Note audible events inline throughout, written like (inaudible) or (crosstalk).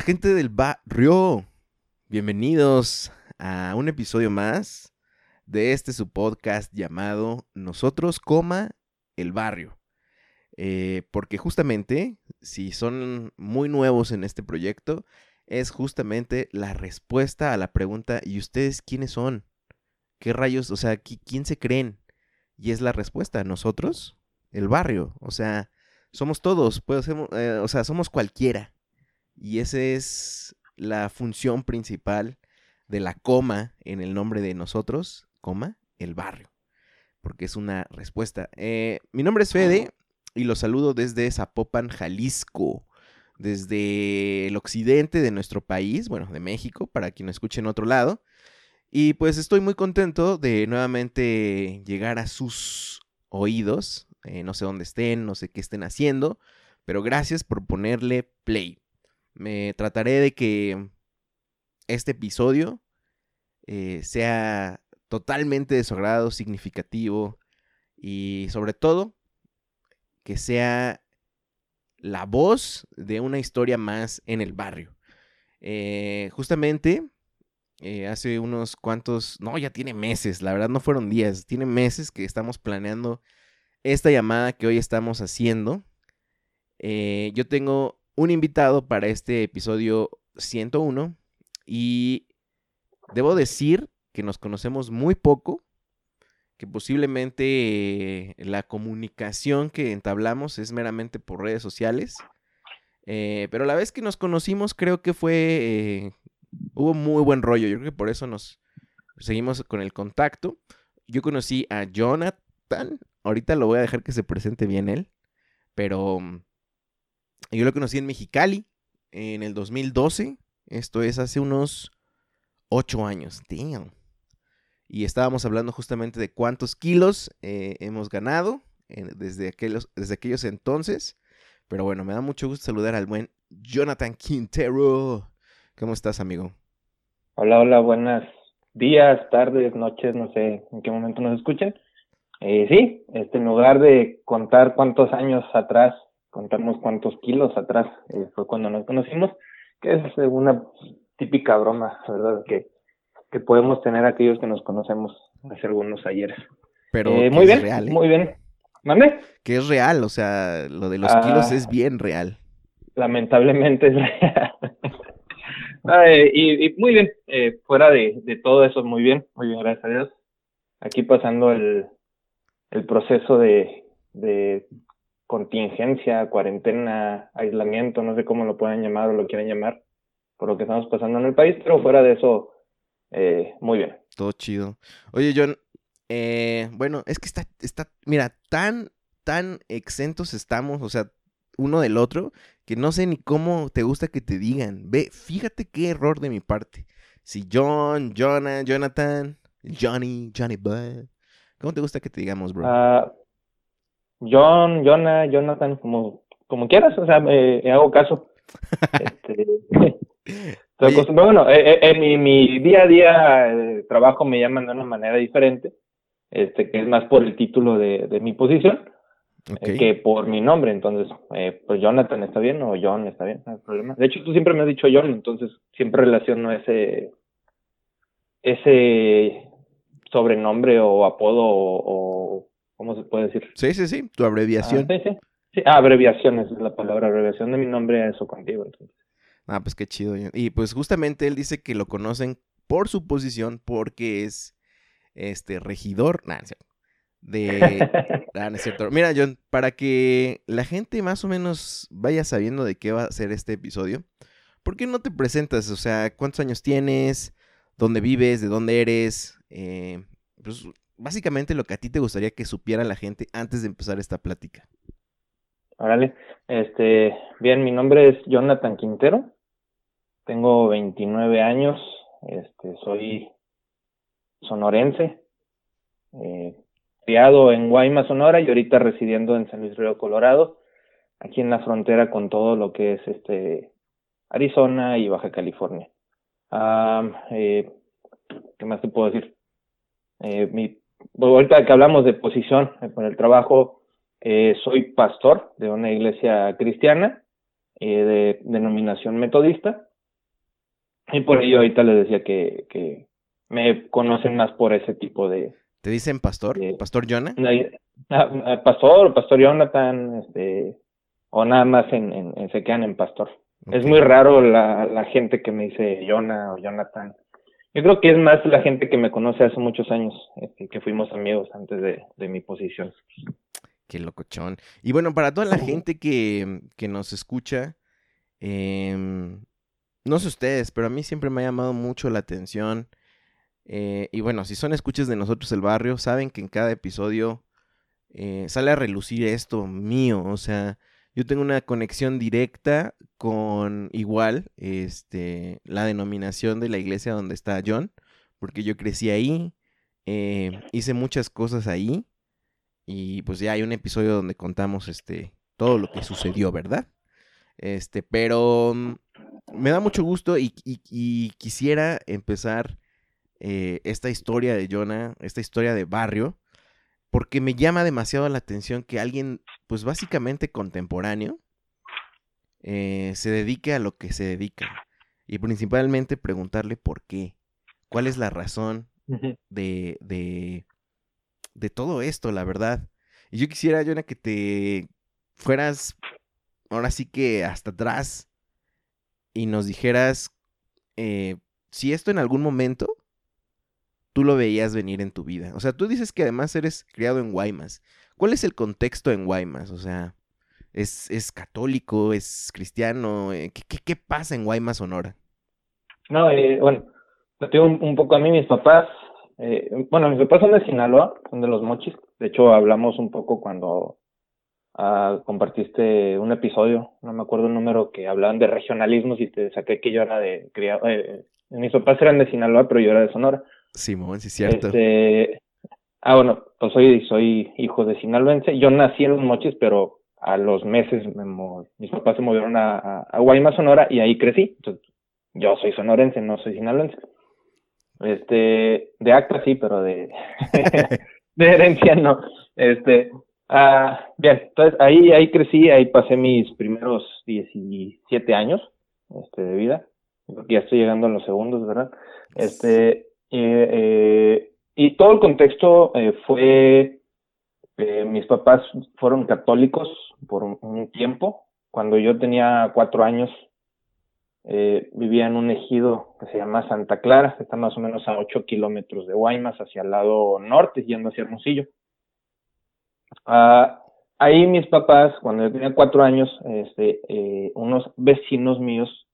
La gente del barrio, bienvenidos a un episodio más de este su podcast llamado Nosotros, el barrio. Eh, porque justamente, si son muy nuevos en este proyecto, es justamente la respuesta a la pregunta, ¿y ustedes quiénes son? ¿Qué rayos? O sea, ¿quién se creen? Y es la respuesta, nosotros, el barrio. O sea, somos todos, pues, eh, o sea, somos cualquiera. Y esa es la función principal de la coma en el nombre de nosotros, coma, el barrio. Porque es una respuesta. Eh, mi nombre es Fede y los saludo desde Zapopan, Jalisco. Desde el occidente de nuestro país, bueno, de México, para quien escuche en otro lado. Y pues estoy muy contento de nuevamente llegar a sus oídos. Eh, no sé dónde estén, no sé qué estén haciendo, pero gracias por ponerle play. Me trataré de que este episodio eh, sea totalmente de su agrado, significativo y sobre todo que sea la voz de una historia más en el barrio. Eh, justamente eh, hace unos cuantos, no, ya tiene meses, la verdad no fueron días, tiene meses que estamos planeando esta llamada que hoy estamos haciendo. yo tengo un invitado para este episodio 101 y debo decir que nos conocemos muy poco, que posiblemente la comunicación que entablamos es meramente por redes sociales, eh, pero la vez que nos conocimos creo que fue, eh, hubo muy buen rollo, yo creo que por eso nos seguimos con el contacto. Yo conocí a Jonathan, ahorita lo voy a dejar que se presente bien él, pero yo lo conocí en Mexicali en el 2012. Esto es hace unos ocho años. Damn. Y estábamos hablando justamente de cuántos kilos eh, hemos ganado desde, aquellos, desde aquellos entonces. Pero bueno, me da mucho gusto saludar al buen Jonathan Quintero. ¿Cómo estás, amigo? Hola, hola, buenas días, tardes, noches, no sé en qué momento nos escuchen. Eh, sí, este, en lugar de contar cuántos años atrás contarnos cuántos kilos atrás eh, fue cuando nos conocimos, que es una típica broma, ¿verdad? Que, que podemos tener aquellos que nos conocemos hace algunos ayeres. Pero eh, muy bien, real, ¿eh? muy bien. ¿Mande? Que es real, o sea, lo de los kilos ah. es bien real. Lamentablemente es real. (laughs) y, muy bien, fuera de, de todo eso, muy bien, muy bien, gracias a Dios. Aquí pasando el, el proceso de, de contingencia, cuarentena, aislamiento, no sé cómo lo puedan llamar o lo quieran llamar, por lo que estamos pasando en el país, pero fuera de eso, eh, muy bien. Todo chido. Oye, John, eh, bueno, es que está, está, mira, tan, tan exentos estamos, o sea, uno del otro, que no sé ni cómo te gusta que te digan. Ve, fíjate qué error de mi parte. Si John, Jonah, Jonathan, Johnny, Johnny Bud, ¿cómo te gusta que te digamos, bro? Ah, John, Jonah, Jonathan, como, como quieras, o sea, me, hago caso. (laughs) este, bueno, eh, eh, en mi, mi, día a día eh, trabajo me llaman de una manera diferente, este, que es más por el título de, de mi posición que por mi nombre. Entonces, pues Jonathan está bien o John está bien, no hay problema. De hecho, tú siempre me has dicho John, entonces siempre relaciono ese, ese sobrenombre o apodo o, ¿cómo se puede decir? Sí, sí, sí, tu abreviación. Ah, sí, sí. Ah, abreviación, es la palabra, abreviación de mi nombre, eso contigo. Ah, pues qué chido. Y pues justamente él dice que lo conocen por su posición porque es este regidor, nah, de (laughs) ah, no es cierto. Mira, John, para que la gente más o menos vaya sabiendo de qué va a ser este episodio, ¿por qué no te presentas? O sea, ¿cuántos años tienes? ¿Dónde vives? ¿De dónde eres? Eh, pues básicamente lo que a ti te gustaría que supiera la gente antes de empezar esta plática. Órale, este, bien, mi nombre es Jonathan Quintero, tengo 29 años, este, soy sonorense, eh, criado en Guaymas, Sonora y ahorita residiendo en San Luis Río Colorado, aquí en la frontera con todo lo que es este Arizona y Baja California. eh, ¿Qué más te puedo decir? Eh, mi, ahorita que hablamos de posición eh, con el trabajo, eh, soy pastor de una iglesia cristiana eh, de denominación metodista y por ello ahorita les decía que, que me conocen más por ese tipo de... ¿Te dicen pastor? ¿Pastor Jonah? pastor, pastor Jonathan, este, o nada más en, en, se quedan en pastor. Es muy raro la, la gente que me dice Jonah o Jonathan. Yo creo que es más la gente que me conoce hace muchos años, este, que fuimos amigos antes de, de, mi posición. Qué locochón. Y bueno, para toda la gente que, que nos escucha, eh, no sé ustedes, pero a mí siempre me ha llamado mucho la atención. Eh, y bueno, si son escuchas de nosotros el barrio, saben que en cada episodio eh, sale a relucir esto mío. O sea, yo tengo una conexión directa con igual este, la denominación de la iglesia donde está John, porque yo crecí ahí, eh, hice muchas cosas ahí. Y pues ya hay un episodio donde contamos este todo lo que sucedió, ¿verdad? Este, pero mm, me da mucho gusto y, quisiera empezar eh, esta historia de Jonah, esta historia de barrio, porque me llama demasiado la atención que alguien, pues básicamente contemporáneo, eh, se dedique a lo que se dedica. Y principalmente preguntarle por qué. ¿Cuál es la razón de, de, de todo esto, la verdad? Y yo quisiera, Jonah, que te fueras ahora sí que hasta atrás y nos dijeras eh, si esto en algún momento tú lo veías venir en tu vida. O sea, tú dices que además eres criado en Guaymas. ¿Cuál es el contexto en Guaymas? O sea, ¿es, es católico? ¿Es cristiano? Eh, ¿Qué, pasa en Guaymas, Sonora? No, eh, bueno, tengo un, un, poco a mí, mis papás. Eh, bueno, mis papás son de Sinaloa, son de los mochis. De hecho, hablamos un poco cuando Ah, compartiste un episodio, no me acuerdo el número, que hablaban de regionalismos y te saqué que yo era de criado. Eh, mis papás eran de Sinaloa, pero yo era de Sonora. Simón, sí, cierto. Este, ah, bueno, pues soy, soy hijo de sinaloense. Yo nací en Los Mochis, pero a los meses me mis papás se movieron a, a, Guaymas, Sonora, y ahí crecí. Entonces, yo soy sonorense, no soy sinaloense. Este, de acta sí, pero de, (laughs) de herencia no. Este, Ah, bien, entonces ahí, ahí crecí, ahí pasé mis primeros 17 años este, de vida. Ya estoy llegando a los segundos, ¿verdad? Este, eh, y todo el contexto eh, fue, eh, mis papás fueron católicos por un, tiempo. Cuando yo tenía cuatro años, eh, vivía en un ejido que se llama Santa Clara, que está más o menos a 8 kilómetros de Guaymas, hacia el lado norte, yendo hacia Hermosillo. Uh, ahí mis papás, cuando yo tenía cuatro años, este, eh, unos vecinos míos,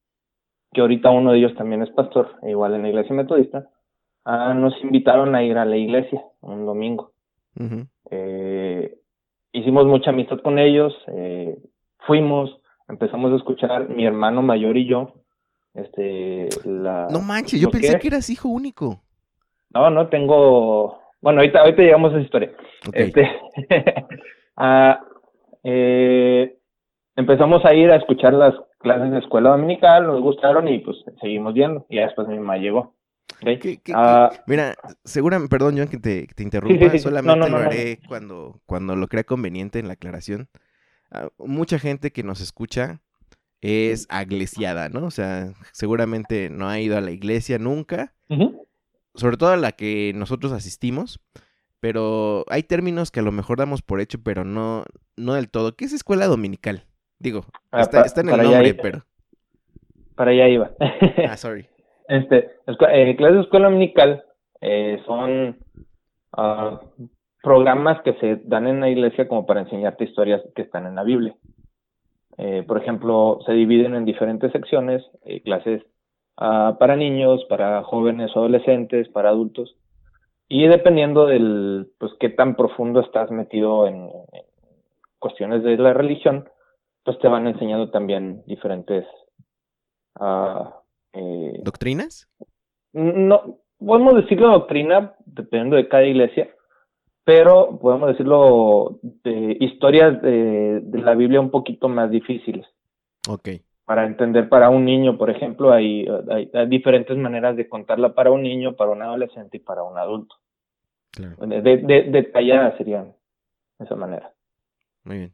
que ahorita uno de ellos también es pastor, igual en la iglesia metodista, uh, nos invitaron a ir a la iglesia un domingo. eh, hicimos mucha amistad con ellos, eh, fuimos, empezamos a escuchar mi hermano mayor y yo. Este, la, no manches, yo pensé que eras hijo único. No, no, tengo bueno, ahorita, ahorita llegamos a esa historia. Este, (laughs) ah, eh, empezamos a ir a escuchar las clases de escuela dominical, nos gustaron y pues seguimos viendo. Y después mi mamá llegó. Ah, mira, seguramente, perdón, John, que te, te interrumpa, solamente lo haré cuando, cuando lo crea conveniente en la aclaración. Ah, mucha gente que nos escucha es aglesiada, ¿no? O sea, seguramente no ha ido a la iglesia nunca sobre todo a la que nosotros asistimos, pero hay términos que a lo mejor damos por hecho, pero no, no del todo. ¿Qué es escuela dominical? Digo, Ah, está, pa- está en el nombre, iba. pero... Para allá iba. Ah, sorry. Este, eh, clases de escuela dominical eh, son ah, programas que se dan en la iglesia como para enseñarte historias que están en la Biblia. Eh, por ejemplo, se dividen en diferentes secciones, eh, clases ah, para niños, para jóvenes o adolescentes, para adultos, y dependiendo del, pues, qué tan profundo estás metido en, en cuestiones de la religión, pues te van enseñando también diferentes ah, eh, ¿Doctrinas? no podemos decirlo doctrina dependiendo de cada iglesia pero podemos decirlo de historias de, de la Biblia un poquito más difíciles Ok. para entender para un niño por ejemplo hay, hay, hay diferentes maneras de contarla para un niño para un adolescente y para un adulto Claro. de, de, de- detalladas serían de esa manera Muy bien.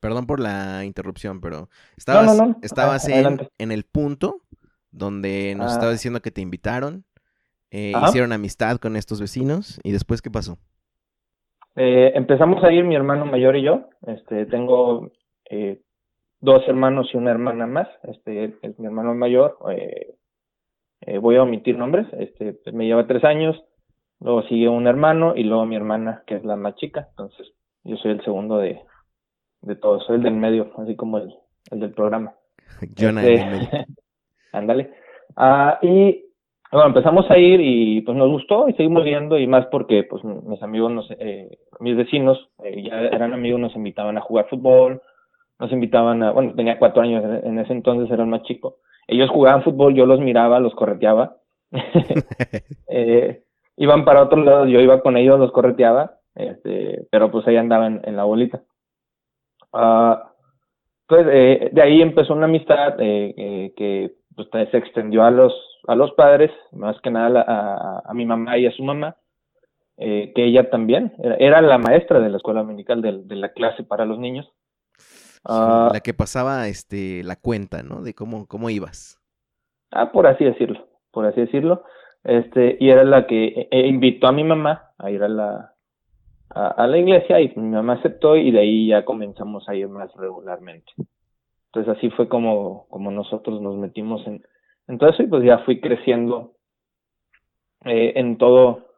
Perdón por la interrupción, pero estabas, no, no. estabas en, en el punto donde nos Ah. estabas diciendo que te invitaron, eh, hicieron amistad con estos vecinos y después ¿qué pasó? Eh, empezamos a ir mi hermano mayor y yo. Este, tengo eh, dos hermanos y una hermana más. Este es mi hermano mayor. eh, eh, voy a omitir nombres. Este, pues, me lleva tres años. Luego sigue un hermano y luego mi hermana, que es la más chica. Entonces, yo soy el segundo de, de todos. Soy el del medio, así como el, el del programa. (laughs) Jonah Este, en el medio. (laughs) Ándale. Ah, y bueno, empezamos a ir y pues nos gustó y seguimos viendo y más porque pues mis amigos, nos, eh, mis vecinos eh, ya eran amigos, nos invitaban a jugar fútbol, nos invitaban a, bueno, tenía cuatro años en, ese entonces, era el más chico. Ellos jugaban fútbol, yo los miraba, los correteaba. (laughs) (laughs) eh, iban para otros lados, yo iba con ellos, los correteaba, este, pero pues ahí andaban en la bolita. Ah, pues eh, de ahí empezó una amistad eh, eh, que pues, se extendió a los a los padres, más que nada a, la- a, a mi mamá y a su mamá, eh, que ella también era, era la maestra de la escuela dominical de, de la clase para los niños. Sí, Ah, la que pasaba este la cuenta, ¿no? De cómo, cómo ibas. Ah, por así decirlo, por así decirlo. Este, y era la que eh, invitó a mi mamá a ir a la, a, a la iglesia y mi mamá aceptó y de ahí ya comenzamos a ir más regularmente. Entonces así fue como, como nosotros nos metimos en, en todo eso y pues ya fui creciendo eh, en todo,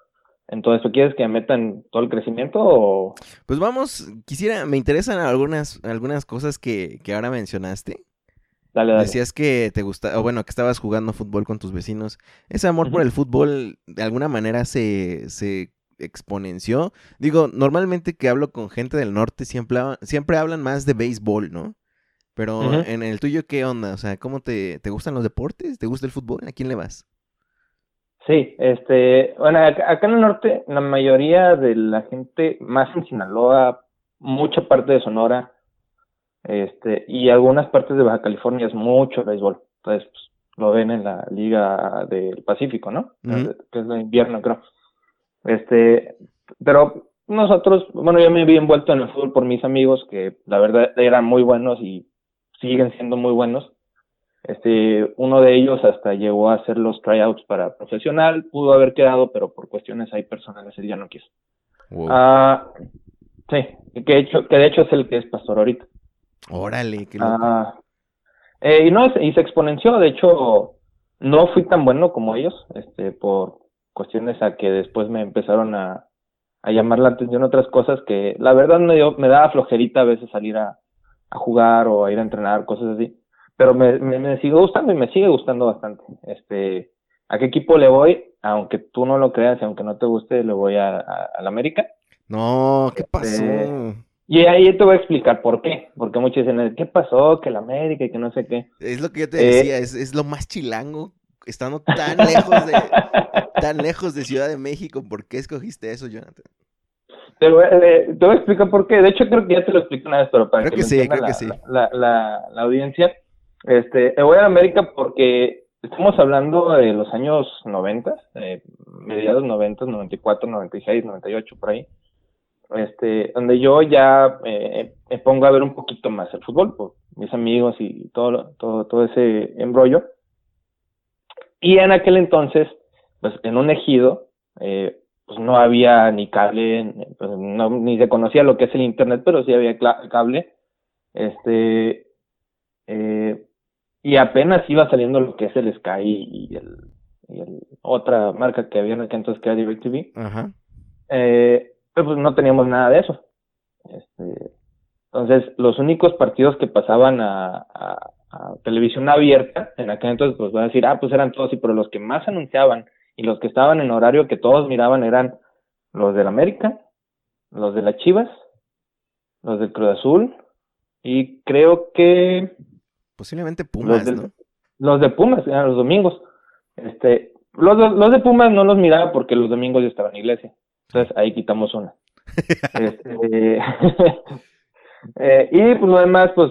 en todo eso. ¿Quieres que me meta en todo el crecimiento o? Pues vamos, quisiera, me interesan algunas, algunas cosas que, que ahora mencionaste. Dale, dale. Decías que te gusta, o bueno, que estabas jugando fútbol con tus vecinos. Ese amor por el fútbol de alguna manera se, se exponenció. Digo, normalmente que hablo con gente del norte siempre, siempre hablan más de béisbol, ¿no? Pero en el tuyo, ¿qué onda? O sea, ¿cómo te, te gustan los deportes? ¿Te gusta el fútbol? ¿A quién le vas? Sí, este, bueno, acá, acá en el norte, la mayoría de la gente, más en Sinaloa, mucha parte de Sonora, este, y algunas partes de Baja California es mucho béisbol. Entonces, pues, lo ven en la Liga del Pacífico, ¿no? Ujú. Que es de invierno, creo. Este, pero nosotros, bueno, yo me vi envuelto en el fútbol por mis amigos, que la verdad eran muy buenos y siguen siendo muy buenos. Este, uno de ellos hasta llegó a hacer los tryouts para profesional, pudo haber quedado, pero por cuestiones ahí personales él ya no quiso. Wow. Ah, sí, que de hecho, que de hecho es el que es pastor ahorita. Órale, qué loco. Ah, eh, y no, y se exponenció, de hecho, no fui tan bueno como ellos, este, por cuestiones a que después me empezaron a, a llamar la atención otras cosas que la verdad me dio, me daba flojerita a veces salir a, a jugar o a ir a entrenar, cosas así. Pero me, me, me sigue gustando y me sigue gustando bastante. Este, ¿a qué equipo le voy? Aunque tú no lo creas y aunque no te guste, le voy a, a, al América. No, ¿qué pasó? este, Y ahí te voy a explicar por qué. Porque muchos dicen, ¿qué pasó? Que el América y que no sé qué. Es lo que yo te Eh, decía, es, es lo más chilango, estando tan lejos de, (laughs) tan lejos de Ciudad de México. ¿Por qué escogiste eso, Jonathan? Te voy, eh, te voy a explicar por qué. De hecho, creo que ya te lo expliqué una vez, pero para Creo que, que sí, creo la, que sí. La, la, la audiencia. Este, me voy a América porque estamos hablando de los años 90, eh, mediados 90, 94, 96, 98, por ahí. Este, donde yo ya eh, me pongo a ver un poquito más el fútbol por mis amigos y todo, todo, todo ese embrollo. Y en aquel entonces, pues en un ejido, eh, pues no había ni cable, pues, no, ni se conocía lo que es el internet, pero sí había cable. Este, eh, y apenas iba saliendo lo que es el Sky y el, y el otra marca que había en aquel entonces que era DirecTV. Ajá. Eh, pues no teníamos nada de eso. Este, entonces, los únicos partidos que pasaban a, a, televisión abierta, en aquel entonces, pues voy a decir, ah, pues eran todos, y pero los que más anunciaban y los que estaban en horario que todos miraban eran los del América, los de las Chivas, los del Cruz Azul, y creo que... Posiblemente Pumas, los de, ¿no? Los de Pumas, eran los domingos. Este, los, los de Pumas no los miraba porque los domingos yo estaba en iglesia. Entonces ahí quitamos una. (laughs) este, (laughs) eh, y pues lo demás, pues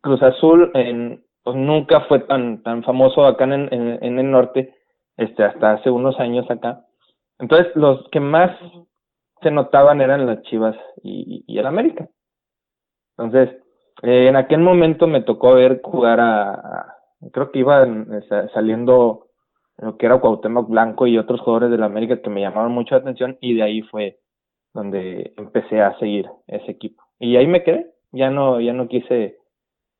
Cruz Azul en, pues nunca fue tan, tan famoso acá en, en, en, el norte, este, hasta hace unos años acá. Entonces los que más se notaban eran las Chivas y, y el América. Entonces, eh, en aquel momento me tocó ver jugar a, creo que iban saliendo lo que era Cuauhtémoc Blanco y otros jugadores de la América que me llamaron mucho la atención y de ahí fue donde empecé a seguir ese equipo. Y ahí me quedé, ya no, ya no quise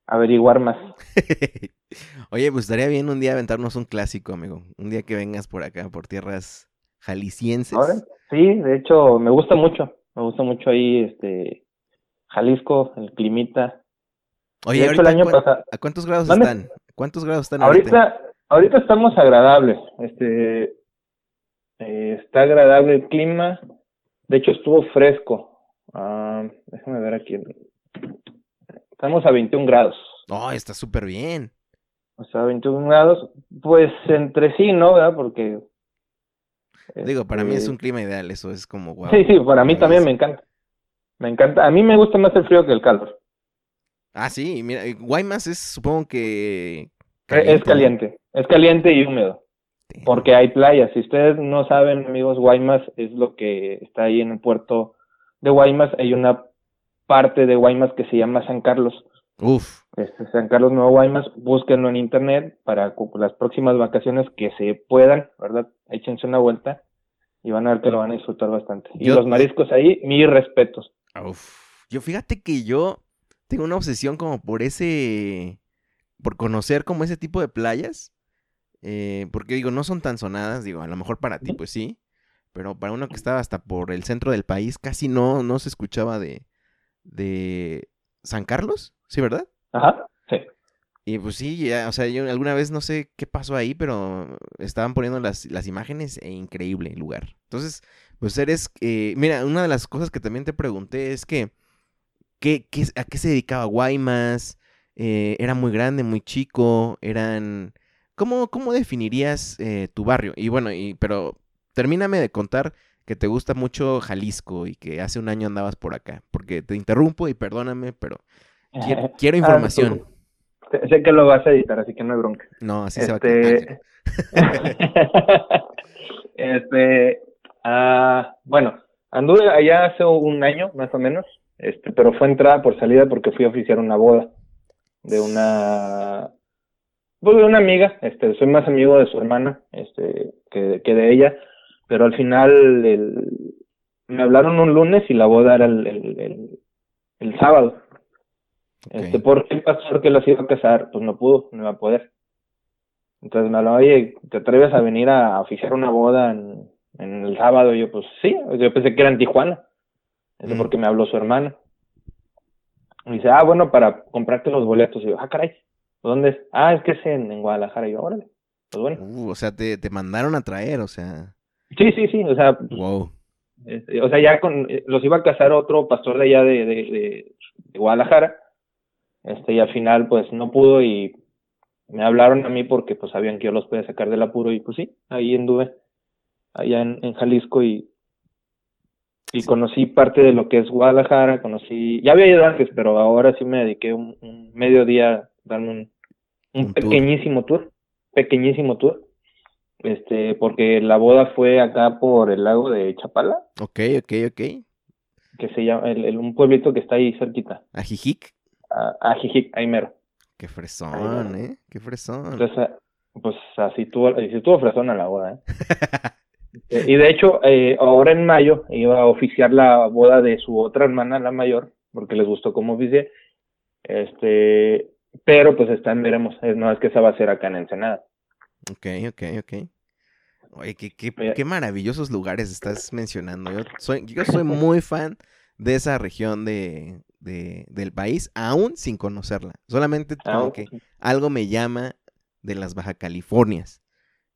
averiguar más. (laughs) Oye, pues estaría bien un día aventarnos un clásico, amigo. Un día que vengas por acá, por tierras jaliscienses. Sí, de hecho, me gusta mucho. Me gusta mucho ahí, este, Jalisco, el climita. Oye, el año ¿a cuántos grados están? ¿Cuántos grados están ahorita? Ahorita, estamos agradables. Este, eh, está agradable el clima. De hecho, estuvo fresco. Ah, déjame ver aquí. Estamos a 21 grados. No, está súper bien. O sea, 21 grados, pues entre sí, ¿no? ¿verdad? Porque... Digo, para mí es este un clima ideal, eso es como wow. Sí, sí, para mí también me encanta. Me encanta. A mí me gusta más el frío que el calor. Ah, sí, mira, Guaymas es, supongo que... es caliente, es caliente y húmedo. Porque hay playas. Si ustedes no saben, amigos, Guaymas es lo que está ahí en el puerto de Guaymas. Hay una parte de Guaymas que se llama San Carlos. Uf. Este, San Carlos Nuevo Guaymas, búsquenlo en internet para las próximas vacaciones que se puedan, ¿verdad? Échense una vuelta y van a ver que lo van a disfrutar bastante. Y los mariscos ahí, mis respetos. Uf. Yo fíjate que yo tengo una obsesión como por ese, por conocer como ese tipo de playas, eh, porque digo, no son tan sonadas, digo, a lo mejor para ti pues sí, pero para uno que estaba hasta por el centro del país casi no, no se escuchaba de, de San Carlos, ¿sí, verdad? Ajá, sí. Y pues sí, ya, o sea, yo alguna vez no sé qué pasó ahí, pero estaban poniendo las, las imágenes e increíble el lugar. Entonces, pues eres, eh, mira, una de las cosas que también te pregunté es que ¿Qué, a qué se dedicaba Guaymas? Eh, ¿Era muy grande, muy chico? ¿Eran...? ¿Cómo, cómo definirías eh, tu barrio? Y bueno, y, pero termíname de contar que te gusta mucho Jalisco y que hace un año andabas por acá. Porque te interrumpo y perdóname, pero quiero, quiero ah, información. sé que lo vas a editar, así que no hay bronca. No, así se va a (laughs) este, ah, bueno, anduve allá hace un año, más o menos. Este, pero fue entrada por salida porque fui a oficiar una boda de una pues de una amiga, este, soy más amigo de su hermana, este, que, que de ella, pero al final el, me hablaron un lunes y la boda era el, el, el, sábado. Este, ¿por qué el pastor que las iba a casar? Pues no pudo, no iba a poder. Entonces me habló, oye, ¿te atreves a venir a oficiar una boda en, en el sábado? Y yo, pues sí, yo pensé que era en Tijuana. Eso porque me habló su hermana. Y dice, ah, bueno, para comprarte los boletos. Y yo, ah, caray, ¿dónde es? Ah, es que es en, Guadalajara. Y yo, órale, pues bueno. Uh, o sea, te, te mandaron a traer, o sea. Sí, sí, sí, o sea. Wow. Este, o sea, ya con, los iba a casar otro pastor de allá de, de, de, Guadalajara. Este, y al final, pues no pudo y me hablaron a mí porque pues sabían que yo los podía sacar del apuro y pues sí, ahí anduve, allá en, en Jalisco y y conocí parte de lo que es Guadalajara, conocí, ya había ido antes, pero ahora sí me dediqué un, un mediodía a darme un, pequeñísimo tour. pequeñísimo tour, este, porque la boda fue acá por el lago de Chapala. Ok, ok, ok. Que se llama, el, un pueblito que está ahí cerquita. ¿Ajijic? A, Ajijic, ahí mero. Qué fresón, ¿eh? Qué fresón. Entonces, Pues así tuvo, así tuvo fresona la boda, ¿eh? (laughs) Eh, y de hecho, eh, ahora en mayo iba a oficiar la boda de su otra hermana, la mayor, porque les gustó cómo oficié. Este, pero pues está en veremos. No es que esa va a ser acá en Ensenada. Ok, ok, ok. Oye, qué, qué, qué maravillosos lugares estás mencionando. Yo soy, yo soy (laughs) muy fan de esa región de, de, del país, aún sin conocerla. Solamente como que algo me llama de las Baja Californias.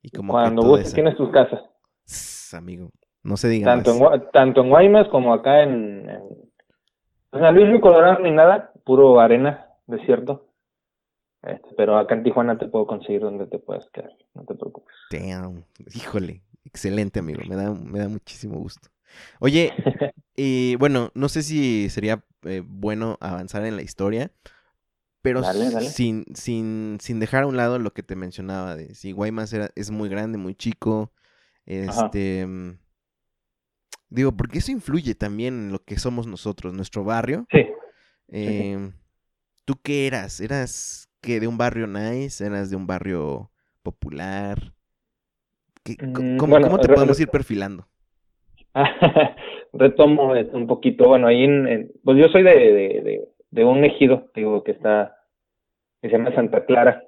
Y como Cuando vos tienes tus casas. amigo, no se diga tanto En, tanto en Guaymas como acá en, en San Luis Colorado ni nada, puro arena, desierto. Este, pero acá en Tijuana te puedo conseguir donde te puedas quedar, no te preocupes. Damn. Híjole, excelente amigo, me da, me da muchísimo gusto. Oye, (laughs) y bueno, no sé si sería eh, bueno avanzar en la historia, pero Sin, sin, sin dejar a un lado lo que te mencionaba de si Guaymas era, es muy grande, muy chico, este... Mm, digo, porque eso influye también en lo que somos nosotros, nuestro barrio. Sí. Em, ¿Tú qué eras? ¿Eras que de un barrio nice? ¿Eras de un barrio popular? Mm, ¿Cómo, te podemos ir perfilando? (laughs) Retomo un poquito, bueno, ahí en, pues yo soy de, de, de, un ejido, digo, que está, que se llama Santa Clara,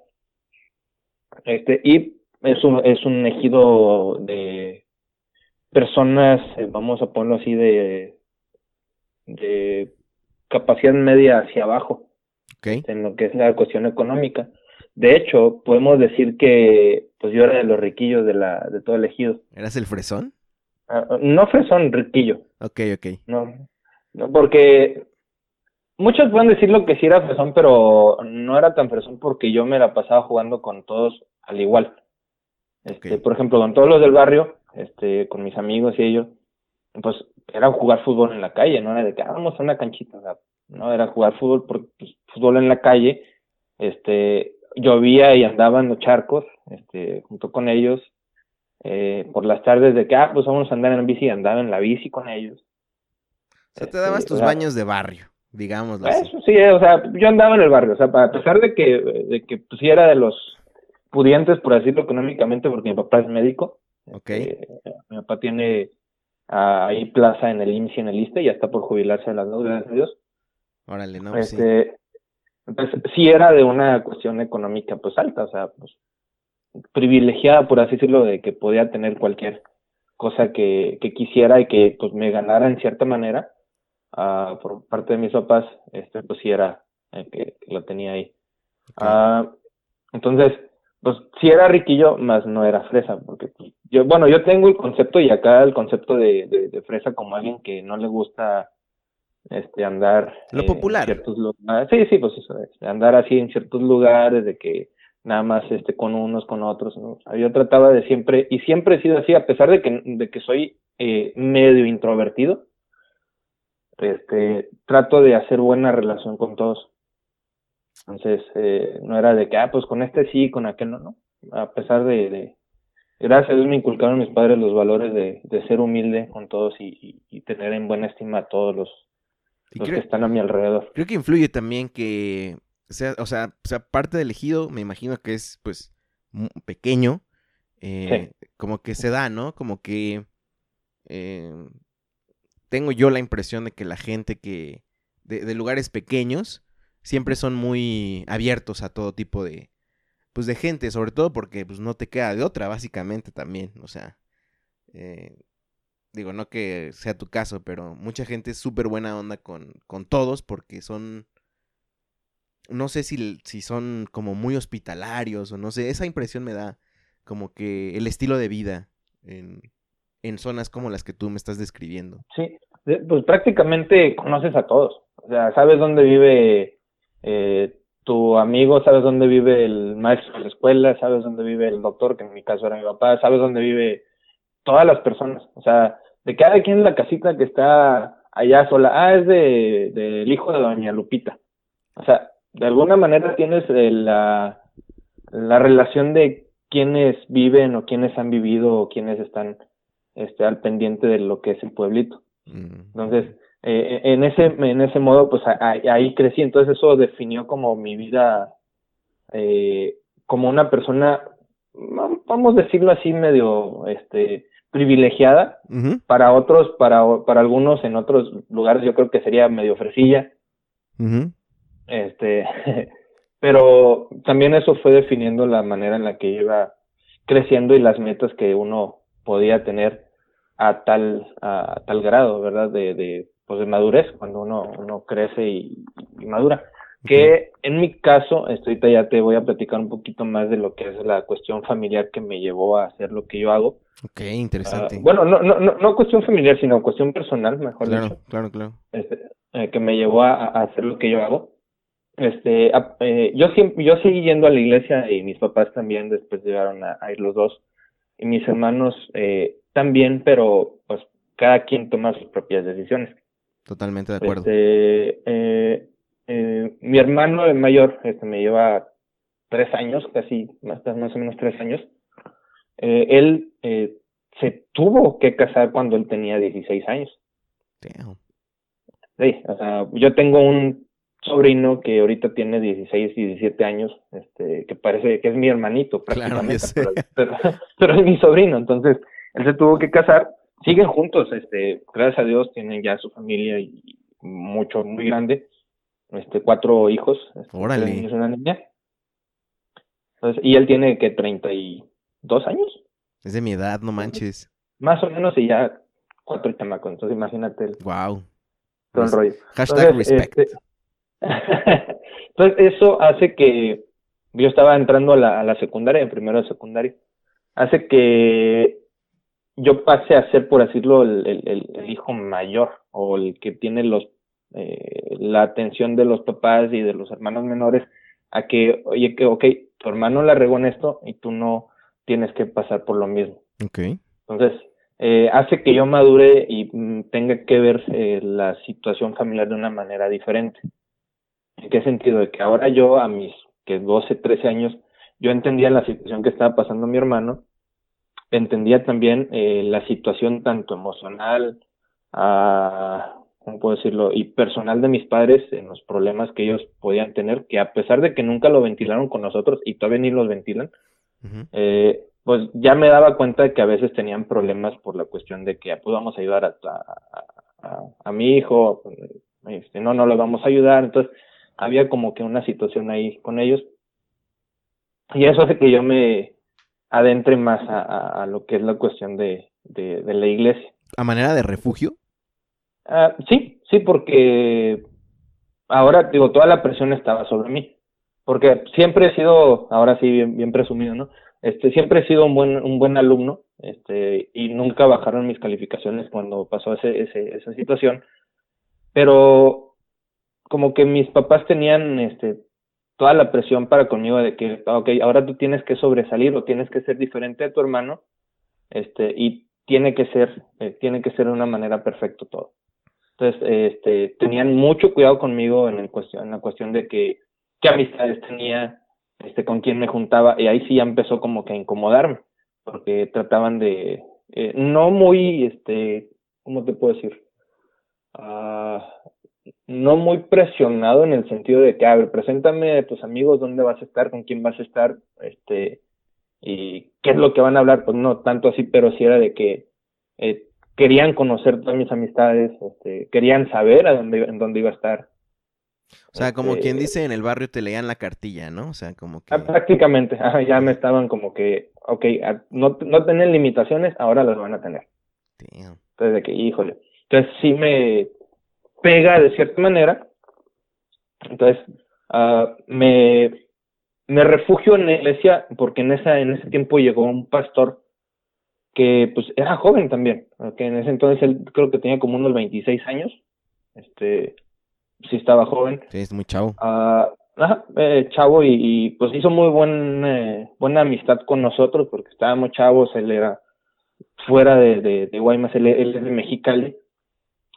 este, y es un, es un ejido de personas, eh, vamos a ponerlo así, de, de capacidad media hacia abajo, en lo que es la cuestión económica. De hecho, podemos decir que pues yo era de los riquillos de la de todo el ejido. ¿Eras el fresón? Ah, no fresón, riquillo. Ok, ok. No, no, porque muchos pueden decir lo que sí era fresón, pero no era tan fresón porque yo me la pasaba jugando con todos al igual. Este, Por ejemplo, con todos los del barrio, este, con mis amigos y ellos, pues era jugar fútbol en la calle, no era de que ah, vamos a una canchita, o sea, no era jugar fútbol, por, pues, fútbol en la calle, este, llovía y andaba en los charcos, este, junto con ellos, eh, por las tardes de que, ah, pues vamos a andar en bici, andaba en la bici con ellos. O sea, te dabas este, tus baños de barrio, digamos. Eso sí, o sea, yo andaba en el barrio, o sea, a pesar de que, de que pues, era de los pudientes, por decirlo económicamente, porque mi papá es médico. Ok. Este, mi papá tiene ahí plaza en el IMSS y en el ISTE, ya está por jubilarse de las dos, gracias a Dios. Órale, no, este, Entonces, sí era de una cuestión económica pues alta, o sea, pues privilegiada, por así decirlo, de que podía tener cualquier cosa que, que quisiera y que pues me ganara en cierta manera uh, por parte de mis papás, este pues sí era eh, que, lo tenía ahí. Uh, entonces, pues sí era riquillo, más no era fresa, porque pues, yo, bueno, yo tengo el concepto y acá el concepto de, de, fresa como alguien que no le gusta este andar lo popular en ciertos lugares. sí sí pues eso andar así en ciertos lugares de que nada más este con unos con otros ¿no? yo trataba de siempre y siempre he sido así a pesar de que de que soy eh, medio introvertido este trato de hacer buena relación con todos entonces, eh, no era de que, ah, pues con este sí, con aquel no, no. A pesar de, de gracias a Dios me inculcaron mis padres los valores de, de ser humilde con todos y, y, tener en buena estima a todos los, los que están a mi alrededor. Creo que influye también que, sea, o sea, sea parte del ejido, me imagino que es, pues, pequeño, eh, como que se da, ¿no? Como que eh, tengo yo la impresión de que la gente que, de, de lugares pequeños, siempre son muy abiertos a todo tipo de, pues de gente, sobre todo porque pues no te queda de otra, básicamente también, o sea, eh, digo, no que sea tu caso, pero mucha gente es súper buena onda con, con todos porque son, no sé si, si son como muy hospitalarios o no sé, esa impresión me da como que el estilo de vida en, en zonas como las que tú me estás describiendo. Sí, pues prácticamente conoces a todos, o sea, sabes dónde vive eh, tu amigo, sabes dónde vive el maestro de la escuela, sabes dónde vive el doctor, que en mi caso era mi papá, sabes dónde vive todas las personas, o sea, de cada quien en la casita que está allá sola, ah, es de del hijo de doña Lupita, o sea, de alguna manera tienes eh, la, la relación de quiénes viven o quiénes han vivido o quiénes están este, al pendiente de lo que es el pueblito. Mm. Entonces, eh, en ese en ese modo pues ahí, crecí entonces eso definió como mi vida eh, como una persona vamos a decirlo así, medio este, privilegiada. Para otros, para, para algunos en otros lugares yo creo que sería medio fresilla. Este, (laughs) pero también eso fue definiendo la manera en la que iba creciendo y las metas que uno podía tener a tal, a, tal grado, ¿verdad? De, de, pues de madurez, cuando uno, uno crece y madura que en mi caso, estoy ya te voy a platicar un poquito más de lo que es la cuestión familiar que me llevó a hacer lo que yo hago. Ok, interesante. Ah, bueno, no, no, no, no cuestión familiar, sino cuestión personal, mejor claro, dicho. Claro, claro, este, eh, que me llevó a, hacer lo que yo hago. Este, eh, yo siempre, yo seguí yendo a la iglesia y mis papás también después llegaron a, ir los dos y mis hermanos eh, también, pero pues cada quien toma sus propias decisiones. Totalmente de acuerdo. Este, eh, eh, mi hermano el mayor este, me lleva tres años, casi más, más o menos tres años. Eh, él eh, se tuvo que casar cuando él tenía 16 años. Sí, o sea, yo tengo un sobrino que ahorita tiene 16 y 17 años, este, que parece que es mi hermanito prácticamente, pero, (laughs) pero, es mi sobrino, entonces él se tuvo que casar, siguen juntos, este, gracias a Dios tienen ya su familia y mucho, muy grande, este, cuatro hijos. Este, Órale. Es una niña. Entonces, y él tiene que 32 años. Es de mi edad, no manches. Más o menos, y ya cuatro chamacos. Entonces, imagínate. El, wow. Todo el rollo. Hashtag respect. Este, (laughs) entonces, eso hace que yo estaba entrando a la, a la secundaria, en primero de secundaria. Hace que yo pase a ser, por decirlo, el, el, el, hijo mayor o el que tiene los eh, la atención de los papás y de los hermanos menores a que, oye, que, ok, tu hermano la regó en esto y tú no tienes que pasar por lo mismo. Okay. Entonces, eh, hace que yo madure y mm, tenga que ver eh, la situación familiar de una manera diferente. ¿En qué sentido? De que ahora yo a mis que 12, 13 años, yo entendía la situación que estaba pasando mi hermano, entendía también eh, la situación tanto emocional, a, ¿cómo puedo decirlo? Y personal de mis padres en los problemas que ellos podían tener, que a pesar de que nunca lo ventilaron con nosotros y todavía ni los ventilan, eh, pues ya me daba cuenta de que a veces tenían problemas por la cuestión de que ah, pues vamos a ayudar a, a, a, mi hijo, este, no, no lo vamos a ayudar, entonces había como que una situación ahí con ellos. Y eso hace que yo me adentre más a, lo que es la cuestión de, de, de la iglesia. ¿A manera de refugio? Ah, sí, sí, porque ahora, digo, toda la presión estaba sobre mí. Porque siempre he sido, ahora sí, bien, presumido, ¿no? Este, siempre he sido un buen, un buen alumno, este, y nunca bajaron mis calificaciones cuando pasó ese, ese, esa situación. Pero como que mis papás tenían, este, toda la presión para conmigo de que, ok, ahora tú tienes que sobresalir o tienes que ser diferente a tu hermano, este, y tiene que ser, eh, tiene que ser de una manera perfecta todo. Entonces, este, tenían mucho cuidado conmigo en, el cuestión, en la cuestión de que qué amistades tenía, este, con quién me juntaba, y ahí sí ya empezó como que a incomodarme, porque trataban de, eh, no muy, este, ¿cómo te puedo decir? Ah, no muy presionado en el sentido de que, a ver, preséntame a tus amigos, dónde vas a estar, con quién vas a estar, este, y qué es lo que van a hablar, pues no tanto así, pero sí era de que eh, querían conocer todas mis amistades, este, querían saber a dónde, en dónde iba a estar. O sea, como quien este, dice en el barrio te leían la cartilla, ¿no? O sea, como que... Ah, prácticamente, ya me estaban como que, ok, no, no tener limitaciones, ahora las van a tener. Entonces, de que, híjole. Entonces, sí me pega de cierta manera. Entonces, uh, me, me refugio en la iglesia porque en, esa, en ese tiempo llegó un pastor que pues era joven también, que en ese entonces él creo que tenía como unos 26 años, este, sí estaba joven. Sí, es muy chavo. Ah, ajá, eh, chavo y, pues hizo muy buen, eh, buena amistad con nosotros porque estábamos chavos, él era fuera de, de, de Guaymas, él, es de Mexicali,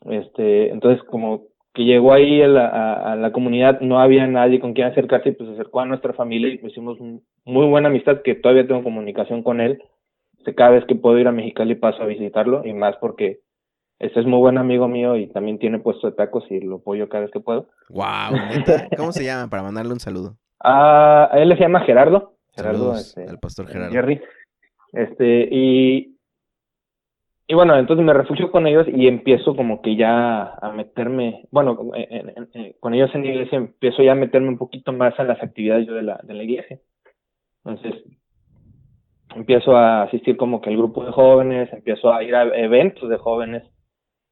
este, entonces como que llegó ahí a la, a, la comunidad, no había nadie con quien acercarse, pues se acercó a nuestra familia y pues hicimos muy buena amistad que todavía tengo comunicación con él este, cada vez que puedo ir a Mexicali paso a visitarlo y más porque este es muy buen amigo mío y también tiene puesto de tacos y lo apoyo cada vez que puedo. Wow, (laughs) ¿cómo se llama para mandarle un saludo? Ah, él se llama Gerardo, Gerardo, Saludos este, al pastor eh, Gerardo. Jerry. Este, y, y bueno, entonces me refugio con ellos y empiezo como que ya a meterme, bueno, en- en- en- con ellos en la iglesia empiezo ya a meterme un poquito más a las actividades yo de la, de la iglesia. Entonces, empiezo a asistir como que al grupo de jóvenes, empiezo a ir a eventos de jóvenes,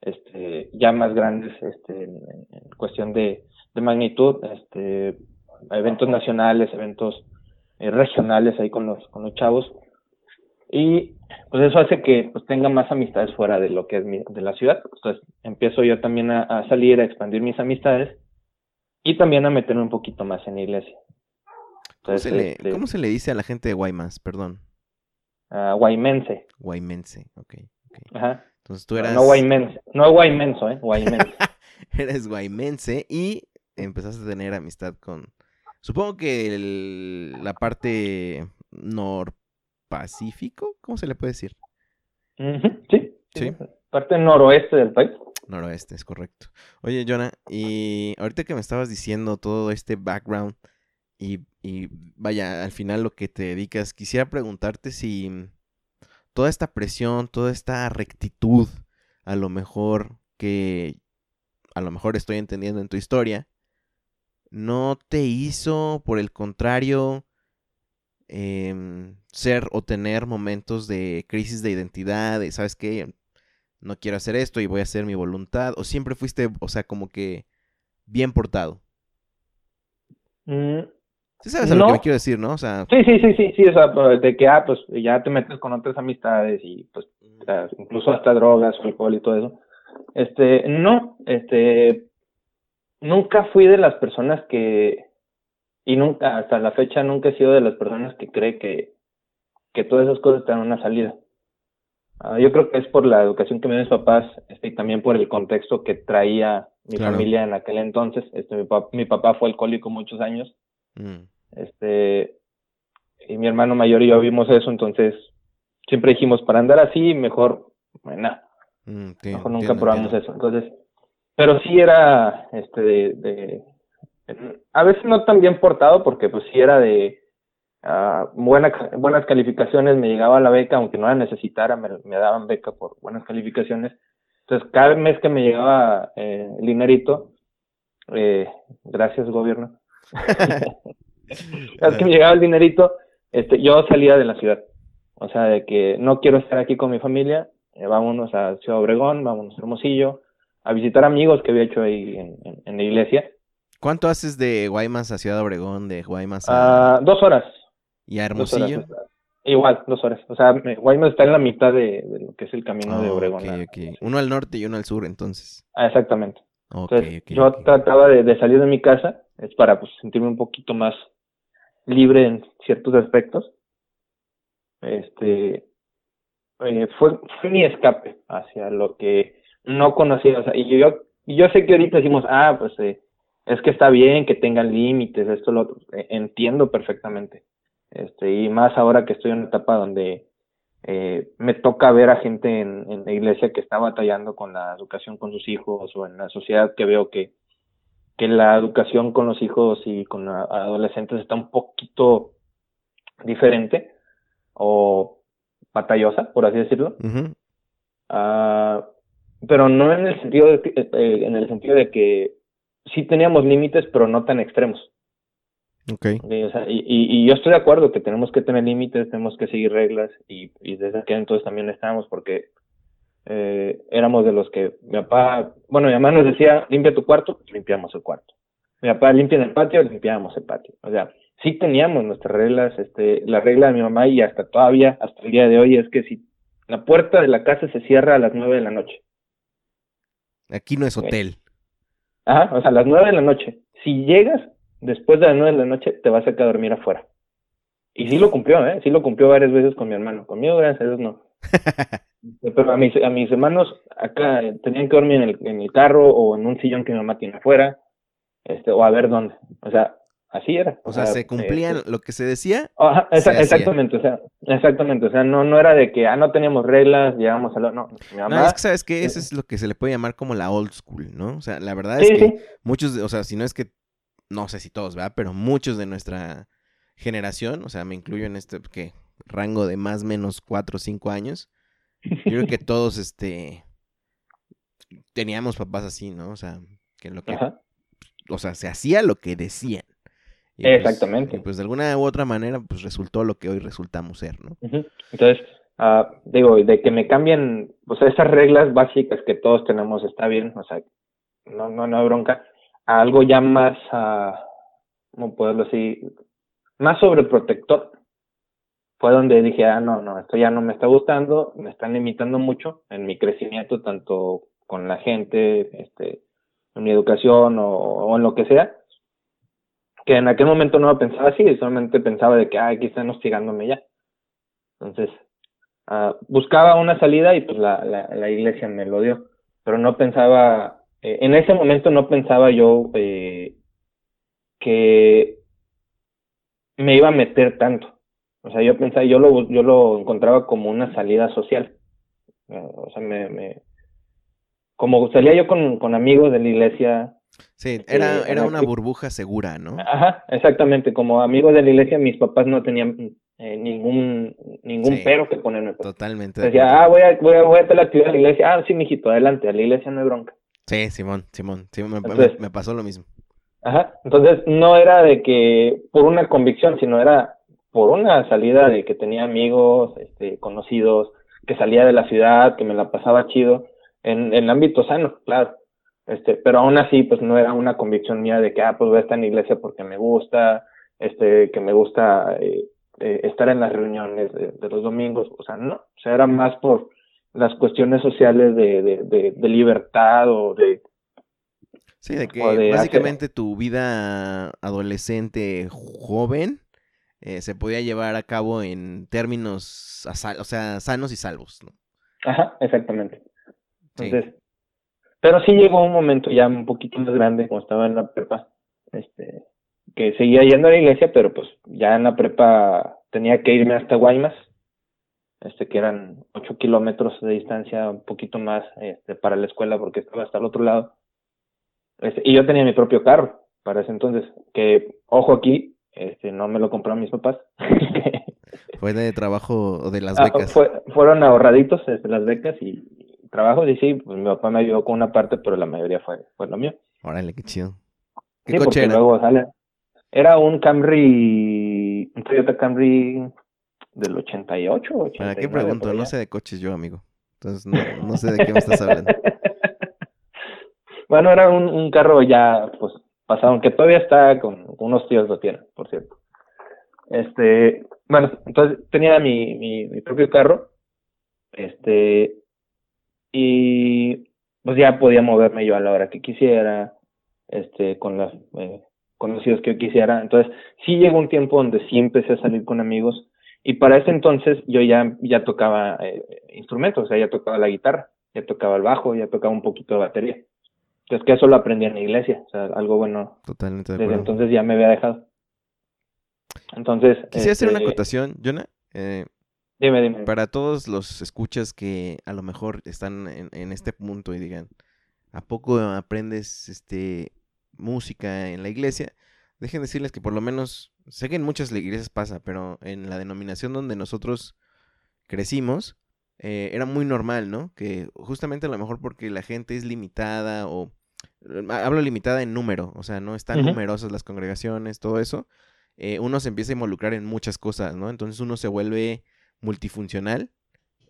este, ya más grandes, este, en, en cuestión de, de magnitud, este, eventos nacionales, eventos eh, regionales ahí con los, con los chavos. Y pues eso hace que pues tenga más amistades fuera de lo que es mi, de la ciudad. Entonces empiezo yo también a, a salir, a expandir mis amistades y también a meterme un poquito más en la iglesia. ¿Cómo, se le, este, cómo se le dice a la gente de Guaymas? Perdón. Ah, guaymense. Guaymense, ok. ok. Ajá. Entonces tú eras, No guaymense. No guaymenso, ¿eh? Guaymense. (laughs) eres guaymense y empezaste a tener amistad con, supongo que el- la parte norpacífico, ¿cómo se le puede decir? Sí. Sí. Parte noroeste del país. Noroeste, es correcto. Oye, Jonah, y ahorita que me estabas diciendo todo este background y, y vaya, al final lo que te dedicas, quisiera preguntarte si toda esta presión, toda esta rectitud, a lo mejor que a lo mejor estoy entendiendo en tu historia, no te hizo, por el contrario, em, ser o tener momentos de crisis de identidad, de, ¿sabes qué? No quiero hacer esto y voy a hacer mi voluntad, o siempre fuiste, o sea, como que bien portado. Mm, Sí sabes a lo que No. me quiero decir, ¿no? O sea, Sí, sí, sí, sí, sí, o sea, pues, de que, ah, pues ya te metes con otras amistades y pues incluso hasta drogas, alcohol y todo eso. Este, no, este, nunca fui de las personas que, y nunca, hasta la fecha nunca he sido de las personas que cree que, que todas esas cosas te dan una salida. Ah, yo creo que es por la educación que me dio mis papás, este, y también por el contexto que traía mi Claro. familia en aquel entonces. Este, mi, pap- mi papá fue alcohólico muchos años mm, este y mi hermano mayor y yo vimos eso entonces siempre dijimos para andar así mejor bueno mm, mejor nunca probamos eso. Entonces pero sí era este de, de a veces no tan bien portado porque pues sí era de ah, buena, buenas calificaciones me llegaba la beca aunque no la necesitara me, me daban beca por buenas calificaciones. Entonces cada mes que me llegaba eh, el dinerito eh, gracias gobierno (laughs) (laughs) cada que me llegaba el dinerito, este, yo salía de la ciudad. O sea, de que no quiero estar aquí con mi familia, eh, vámonos a Ciudad Obregón, vámonos a Hermosillo, a visitar amigos que había hecho ahí en, en- en la iglesia. ¿Cuánto haces de Guaymas a Ciudad Obregón, de Guaymas a... Ah, dos horas. y a Dos Hermosillo? horas. Igual, dos horas. O sea, Guaymas está en la mitad de, de lo que es el camino de Ah, Obregón. ok, a- ok. Uno al norte y uno al sur, entonces. Ah, exactamente. Ok, Entonces, yo trataba de, de salir de mi casa, es para pues, sentirme un poquito más libre en ciertos aspectos. Este, eh, fue, fue mi escape hacia lo que no conocía. O sea, y yo, yo sé que ahorita decimos, ah, pues eh, es que está bien que tengan límites, esto, lo otro. Eh, entiendo perfectamente. Este, y más ahora que estoy en una etapa donde eh, me toca ver a gente en, en la iglesia que está batallando con la educación con sus hijos o en la sociedad que veo que, que la educación con los hijos y con adolescentes está un poquito diferente o batallosa, por así decirlo. Ah, pero no en el sentido de que, eh, en el sentido de que sí teníamos límites, pero no tan extremos. Ok. Ok, o sea, y, y, y yo estoy de acuerdo que tenemos que tener límites, tenemos que seguir reglas y, y desde aquel entonces también estábamos porque eh, éramos de los que mi papá, bueno, mi mamá nos decía, limpia tu cuarto, limpiamos el cuarto. Mi papá limpia en el patio, limpiábamos el patio. O sea, sí teníamos nuestras reglas, este, la regla de mi mamá y hasta todavía, hasta el día de hoy es que si la puerta de la casa se cierra a las nueve de la noche. Aquí no es hotel. Ajá, o sea, a las nueve de la noche. Si llegas después de las nueve de la noche, te vas a quedar a dormir afuera. Y sí lo cumplió, ¿eh? Sí lo cumplió varias veces con mi hermano. Conmigo, gracias a Dios, no. (laughs) Pero a mis, a mis hermanos acá eh, tenían que dormir en el, en el carro o en un sillón que mi mamá tiene afuera, este, o a ver dónde. O sea, así era. O sea, se eh, cumplían lo que se decía. Ajá, se esa- hacía. exactamente, o sea, exactamente, o sea, no, no era de que, ah, no teníamos reglas, llegamos a lo, no, mi No, mamá, es que sabes que eso es lo que se le puede llamar como la old school, ¿no? O sea, la verdad sí, es que sí, muchos, o sea, si no es que, no sé si todos, ¿verdad? Pero muchos de nuestra generación, o sea, me incluyo en este ¿qué? rango de más o menos cuatro o cinco años, yo creo que todos, este, teníamos papás así, ¿no? O sea, que lo que, o sea, se hacía lo que decían. Pues, Exactamente. pues de alguna u otra manera, pues resultó lo que hoy resultamos ser, ¿no? Entonces, uh, digo, de que me cambien, pues esas reglas básicas que todos tenemos está bien, o sea, no, no, no hay bronca, a algo ya más, uh, ¿cómo poderlo decir? Más sobreprotector. Fue donde dije, ah, no, no, esto ya no me está gustando, me están limitando mucho en mi crecimiento, tanto con la gente, este, en mi educación o en lo que sea que en aquel momento no pensaba así, solamente pensaba de que, ay, aquí están hostigándome ya. Entonces, uh, buscaba una salida y pues la, la, la, iglesia me lo dio, pero no pensaba, eh, en ese momento no pensaba yo eh, que me iba a meter tanto. O sea, yo pensaba, yo lo, yo lo encontraba como una salida social. Uh, o sea, me, me, como salía yo con, con amigos de la iglesia, Sí, era, era una burbuja segura, ¿no? Ajá, exactamente. Como amigo de la iglesia, mis papás no tenían eh, ningún ningún pero que ponerme. Pues. Totalmente. Decía, ah, voy a, voy, a, voy a hacer la actividad de la iglesia. Ah, sí, mijito, adelante, a la iglesia no hay bronca. Sí, Simón, Simón. Sí, me, me, pasó lo mismo. Ajá, entonces no era de que por una convicción, sino era por una salida de que tenía amigos, este, conocidos, que salía de la ciudad, que me la pasaba chido, en, en el ámbito sano, claro. Este, pero aún así, pues no era una convicción mía de que, ah, pues voy a estar en la iglesia porque me gusta, este, que me gusta eh, eh, estar en las reuniones de, los domingos, o sea, no, o sea, era más por las cuestiones sociales de, de, de, libertad o de... Sí, de que básicamente tu vida adolescente joven eh, se podía llevar a cabo en términos, o sea, sanos y salvos, ¿no? Ajá, exactamente. Entonces, pero sí llegó un momento ya un poquito más grande, como estaba en la prepa, este, que seguía yendo a la iglesia, pero pues ya en la prepa tenía que irme hasta Guaymas, este, que eran ocho kilómetros de distancia, un poquito más este, para la escuela porque estaba hasta el otro lado. Este, y yo tenía mi propio carro para ese entonces, que, ojo aquí, este, no me lo compraron mis papás. (laughs) ¿Fue de trabajo o de las ah, becas? fueron ahorraditos este, las becas y, trabajo, y sí, pues mi papá me ayudó con una parte, pero la mayoría fue, fue lo mío. Órale, qué chido. ¿Qué coche era? Luego sale, era un Camry, un Toyota Camry del 88, 89, ¿Para qué pregunto? No sé de coches yo, amigo. Entonces no, no sé de qué me estás hablando. (laughs) bueno, era un, un, carro ya, pues, pasado, aunque todavía está con unos tíos lo tienen, por cierto. Este, bueno, entonces tenía mi, mi, mi propio carro, este, y pues ya podía moverme yo a la hora que quisiera, este, con los eh, conocidos que yo quisiera. Entonces, sí llegó un tiempo donde sí empecé a salir con amigos y para ese entonces yo ya, ya tocaba eh, instrumentos, o sea, ya tocaba la guitarra, ya tocaba el bajo, ya tocaba un poquito de batería. Entonces, que eso lo aprendí en la iglesia, o sea, algo bueno. Totalmente. desde entonces ya me había dejado. Entonces. Quisiera hacer una este, acotación, Jonah. Eh, Dime, dime. Para todos los escuchas que a lo mejor están en, este punto y digan, ¿a poco aprendes este música en la iglesia? Dejen decirles que por lo menos, sé que en muchas iglesias pasa, pero en la denominación donde nosotros crecimos, eh, era muy normal, ¿no? Que justamente a lo mejor porque la gente es limitada o... Hablo limitada en número, o sea, no están numerosas las congregaciones, todo eso. Eh, uno se empieza a involucrar en muchas cosas, ¿no? Entonces uno se vuelve multifuncional.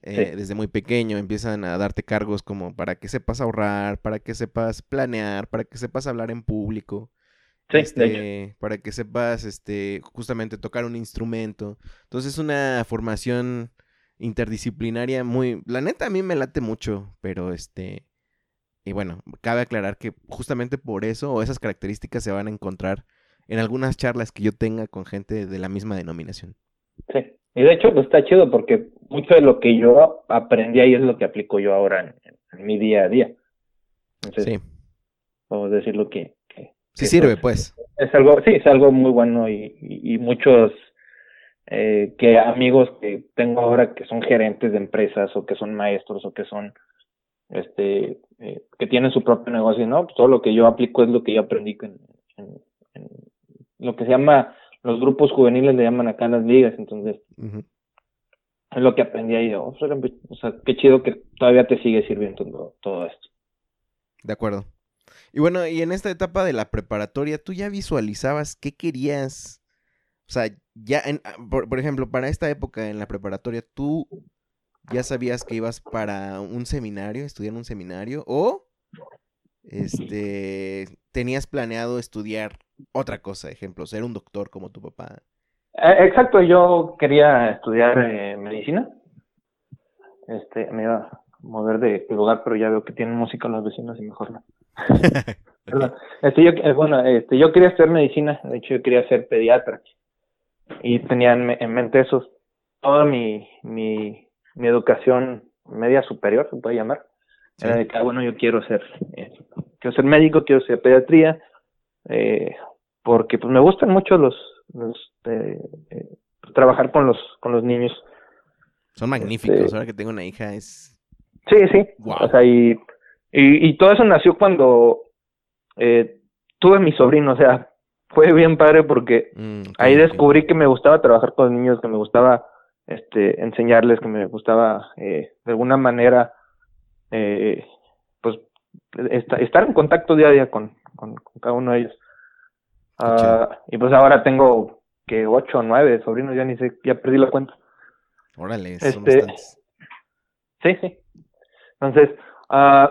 Eh, desde muy pequeño empiezan a darte cargos como para que sepas ahorrar, para que sepas planear, para que sepas hablar en público. este, para que sepas este justamente tocar un instrumento. Entonces es una formación interdisciplinaria muy la neta a mí me late mucho, pero este y bueno, cabe aclarar que justamente por eso o esas características se van a encontrar en algunas charlas que yo tenga con gente de la misma denominación. Sí. Y de hecho, pues está chido porque mucho de lo que yo aprendí ahí es lo que aplico yo ahora en, mi día a día. Entonces, sí. Vamos a decir lo que... sí sirve, pues. Es algo, sí, es algo muy bueno y, y, muchos eh, que amigos que tengo ahora que son gerentes de empresas o que son maestros o que son que tienen su propio negocio no pues todo lo que yo aplico es lo que yo aprendí en, en, en, lo que se llama los grupos juveniles le llaman acá las ligas, entonces es lo que aprendí ahí. Oh, o sea, qué chido que todavía te sigue sirviendo todo, todo esto. De acuerdo. Y bueno, y en esta etapa de la preparatoria, ¿tú ya visualizabas qué querías? O sea, ya, en, ah, por, ejemplo, para esta época en la preparatoria, ¿tú ya sabías que ibas para un seminario, estudiar un seminario? ¿O este, tenías planeado estudiar otra cosa, ejemplo, ser un doctor como tu papá? Eh, exacto, yo quería estudiar eh, medicina. Este, me iba a mover de lugar, pero ya veo que tienen música los vecinos y mejor no. (laughs) este, yo, eh, bueno, este, yo quería estudiar medicina, de hecho yo quería ser pediatra y tenía en, mente eso, toda mi, mi, mi educación media superior, se puede llamar, era de que, ah, bueno, yo quiero ser, quiero ser médico, quiero ser pediatría, eh, porque pues me gustan mucho los, los eh, trabajar con los, con los niños. Son magníficos, este, ahora que tengo una hija es... Sí, sí, o sea, y y, todo eso nació cuando eh, tuve mi sobrino, o sea, fue bien padre porque mm, ahí descubrí que me gustaba trabajar con niños, que me gustaba este enseñarles, que me gustaba eh, de alguna manera eh, pues estar en contacto día a día con, con, cada uno de ellos. Ah, y pues ahora tengo que ocho o nueve sobrinos, ya ni sé, ya perdí la cuenta. Órale, este, Sí, sí. Entonces, uh,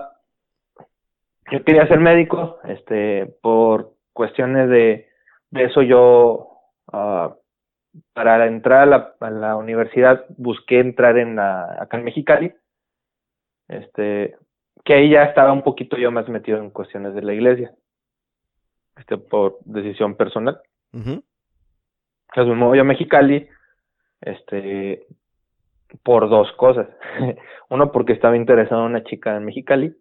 yo quería ser médico, este, por cuestiones de, de eso yo, uh, para entrar a la, a la, universidad busqué entrar en la, acá en Mexicali, este, que ahí ya estaba un poquito yo más metido en cuestiones de la iglesia, este, por decisión personal. Uh Entonces me moví a Mexicali, este, por dos cosas. (laughs) Uno, porque estaba interesado en una chica en Mexicali,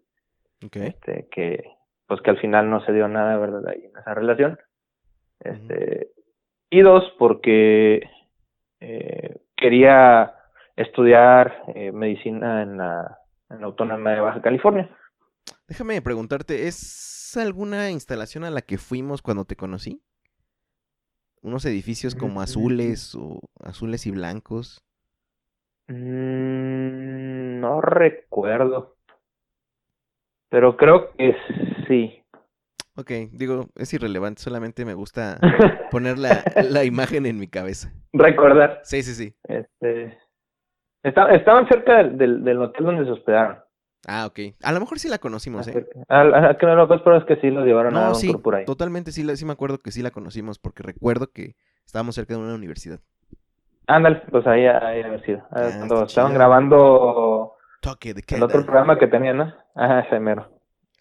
este, que pues que al final no se dio nada, ¿verdad? Ahí en esa relación. Este, Y dos, porque eh, quería estudiar eh, medicina en la, en la Autónoma de Baja California. Déjame preguntarte, ¿es alguna instalación a la que fuimos cuando te conocí? Unos edificios como azules o azules y blancos. Mm, no recuerdo. Pero creo que sí. Ok, digo, es irrelevante, solamente me gusta (laughs) poner la, la imagen en mi cabeza. Recordar. Sí, sí, sí. Este, estaban cerca del, del, hotel donde se hospedaron. Ah, ok. A lo mejor sí la conocimos, ¿eh? A, a, que pero es que sí lo llevaron a un sí, por ahí. Totalmente, sí, sí me acuerdo que sí la conocimos, porque recuerdo que estábamos cerca de una universidad. Ándale, pues ahí, ahí haber sido. Ah, cuando estaban grabando el otro programa que tenían, ¿no? Ajá, ese mero.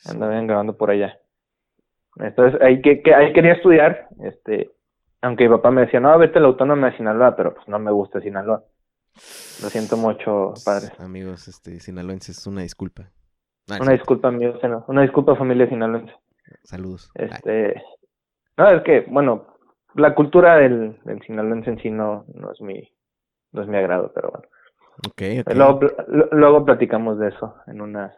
Andaban grabando por allá. Entonces, ahí, que, ahí quería estudiar, este, aunque mi papá me decía, no, vete a la autónoma de Sinaloa, pero pues no me gusta Sinaloa. Lo siento mucho, padre. Amigos, este, sinaloenses, una disculpa. una disculpa, amigos, una disculpa, familia sinaloense. Saludos. Este, no, es que, bueno, la cultura del, del sinaloense en sí no, no es mi, no es mi agrado, pero bueno. Okay, okay. Luego, luego platicamos de eso en una.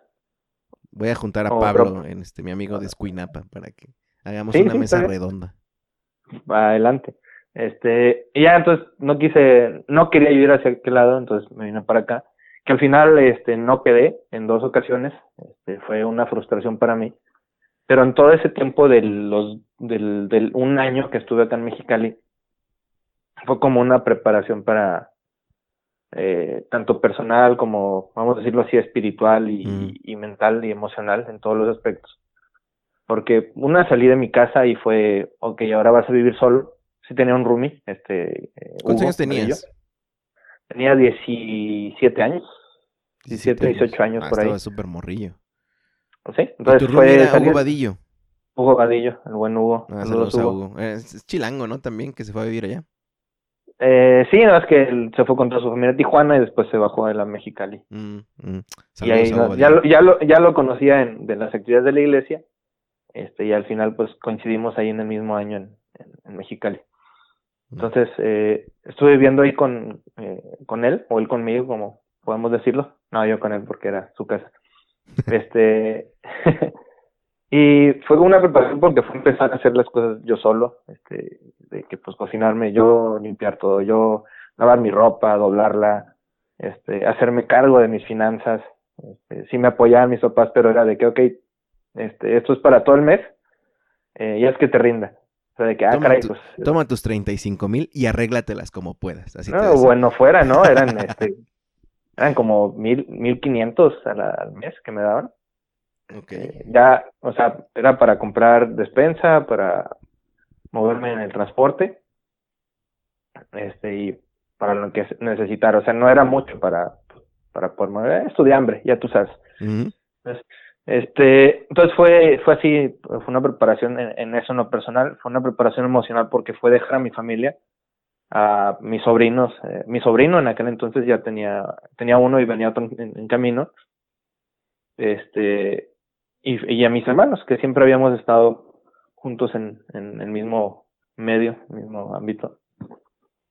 Voy a juntar a Pablo, en este, mi amigo de Escuinapa, para que hagamos una mesa redonda. Adelante. Este, y ya entonces no quise, no quería ir hacia aquel lado, entonces me vine para acá. Que al final, este, no quedé en dos ocasiones. Este, fue una frustración para mí. Pero en todo ese tiempo de los, del, del un año que estuve acá en Mexicali, fue como una preparación para, eh, tanto personal como, vamos a decirlo así, espiritual y, y, mental y emocional en todos los aspectos. Porque una salí de mi casa y fue, ok, ahora vas a vivir solo. Sí tenía un roomie, este... Eh, ¿Cuántos años tenías? Tenía 17 años. 17, 18 años ah, por ahí. Estaba súper morrillo. ¿Sí? Entonces fue... Hugo Vadillo. Hugo Vadillo, el buen Hugo. Ah, saludos a Hugo. Es chilango, ¿no? También, que se fue a vivir allá. Eh, sí, nada más que él se fue contra su familia a Tijuana y después se bajó a la Mexicali. Mm, mm. Y ahí ya, lo, ya, lo, ya lo conocía en, de las actividades de la iglesia este y al final pues coincidimos ahí en el mismo año en, en, Mexicali. Entonces eh, estuve viviendo ahí con, eh, con él o él conmigo, como podemos decirlo. No, yo con él porque era su casa. (laughs) este (laughs) Y fue una preparación porque fue empezar a hacer las cosas yo solo, este, de que pues cocinarme yo, limpiar todo yo, lavar mi ropa, doblarla, este, hacerme cargo de mis finanzas. Este, sí me apoyaban mis papás, pero era de que, ok, este, esto es para todo el mes, eh, y es que te rinda. O sea, de que, ah, Toma, caray, tu- pues. toma tus 35 mil y arréglatelas como puedas. Así No, bueno, fuera, ¿no? Eran, (laughs) este, eran como mil, mil quinientos al, al mes que me daban. Ok. Eh, ya, o sea, era para comprar despensa, para moverme en el transporte, este, y para lo que necesitara. O sea, no era mucho para, para poder mover. Esto de hambre, ya tú sabes. Ujú. Este, entonces fue, fue así, fue una preparación en, eso no personal, fue una preparación emocional porque fue dejar a mi familia, a mis sobrinos, eh, mi sobrino en aquel entonces ya tenía, tenía uno y venía otro en, en camino, este, y, y a mis hermanos, que siempre habíamos estado juntos en, en el mismo medio, mismo ámbito.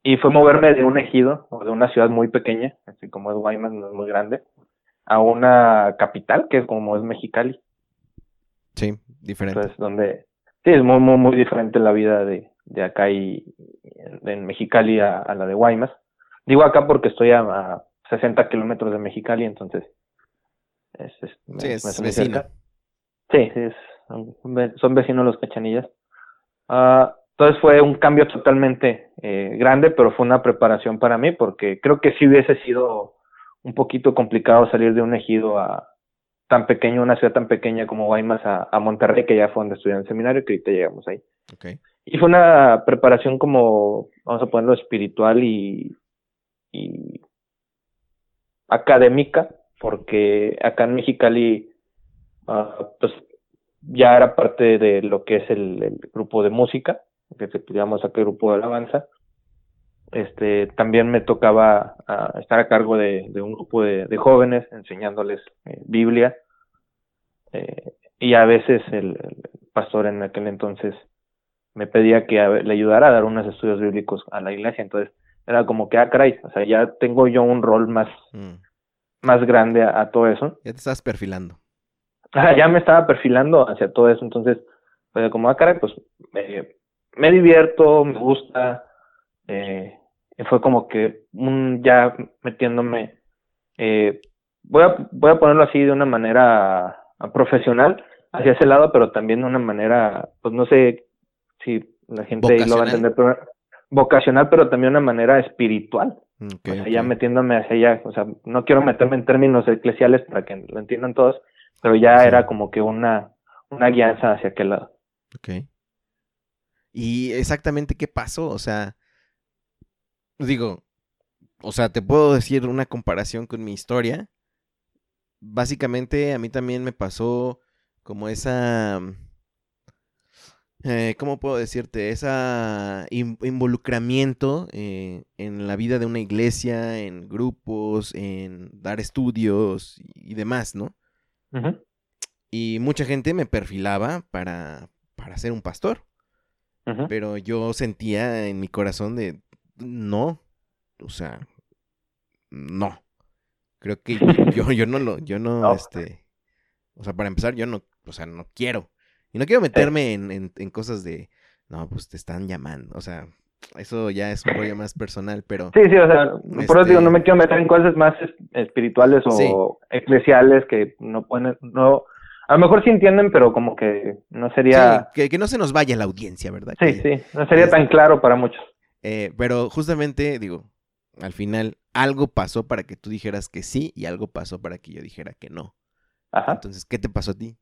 Y fue moverme de un ejido o de una ciudad muy pequeña, así como es Guaymas, no es muy grande, a una capital que es como es Mexicali. Sí, diferente. Entonces, donde sí es muy, muy, muy diferente la vida de, de acá y en Mexicali a, a la de Guaymas. Digo acá porque estoy a, a 60 kilómetros de Mexicali, entonces es, es, sí, me es muy vecino. cerca. Sí, sí, es, son, ve- son vecinos los cachanillas. Ah, entonces fue un cambio totalmente eh, grande, pero fue una preparación para mí porque creo que sí hubiese sido un poquito complicado salir de un ejido a tan pequeño, una ciudad tan pequeña como Guaymas a, a Monterrey, que ya fue donde estudié en el seminario, que ahorita llegamos ahí. Y fue una preparación como, vamos a ponerlo espiritual y, y académica, porque acá en Mexicali, ah, pues ya era parte de lo que es el, el grupo de música, que digamos acá el grupo de alabanza. Este, también me tocaba ah, estar a cargo de, de un grupo de, de jóvenes enseñándoles eh, Biblia. Eh, y a veces el, el pastor en aquel entonces me pedía que a le ayudara a dar unos estudios bíblicos a la iglesia. Entonces era como que, ah, caray, o sea, ya tengo yo un rol más, Mm. más grande a, a todo eso. Ya te estás perfilando. Ajá, ya me estaba perfilando hacia todo eso, entonces, pues como, ah, caray, pues me, me divierto, me gusta, eh, fue como que un, ya metiéndome, eh, voy, a, voy a ponerlo así de una manera ah, profesional hacia ese lado, pero también de una manera, pues no sé si la gente ahí lo va a Vocacional. entender, pero vocacional, pero también de una manera espiritual. O sea, ya metiéndome hacia allá, o sea, no quiero meterme en términos eclesiales para que lo entiendan todos, pero ya Sí. era como que una, una guianza hacia aquel lado. Ok. ¿Y exactamente qué pasó? O sea, digo, o sea, te puedo decir una comparación con mi historia. Básicamente a mí también me pasó como esa, eh, ¿cómo puedo decirte? Esa in- involucramiento eh, en la vida de una iglesia, en grupos, en dar estudios y demás, ¿no? Y mucha gente me perfilaba para, para ser un pastor. Pero yo sentía en mi corazón de no, o sea, no. Creo que (laughs) yo, yo no lo, yo no, No. este, o sea, para empezar, yo no, o sea, no quiero. Y no quiero meterme en, en, en cosas de, no, pues te están llamando. O sea, eso ya es un rollo más personal, pero Sí, sí, o sea, por eso Este- digo, no me quiero meter en cosas más es- espirituales o Sí. eclesiales que no pueden, no, a lo mejor sí entienden, pero como que no sería, sí, que, que no se nos vaya la audiencia, ¿verdad? sí, Que- sí, no sería tan claro para muchos. Eh, pero justamente, digo, al final algo pasó para que tú dijeras que sí y algo pasó para que yo dijera que no. Ajá. Entonces, ¿qué te pasó a ti?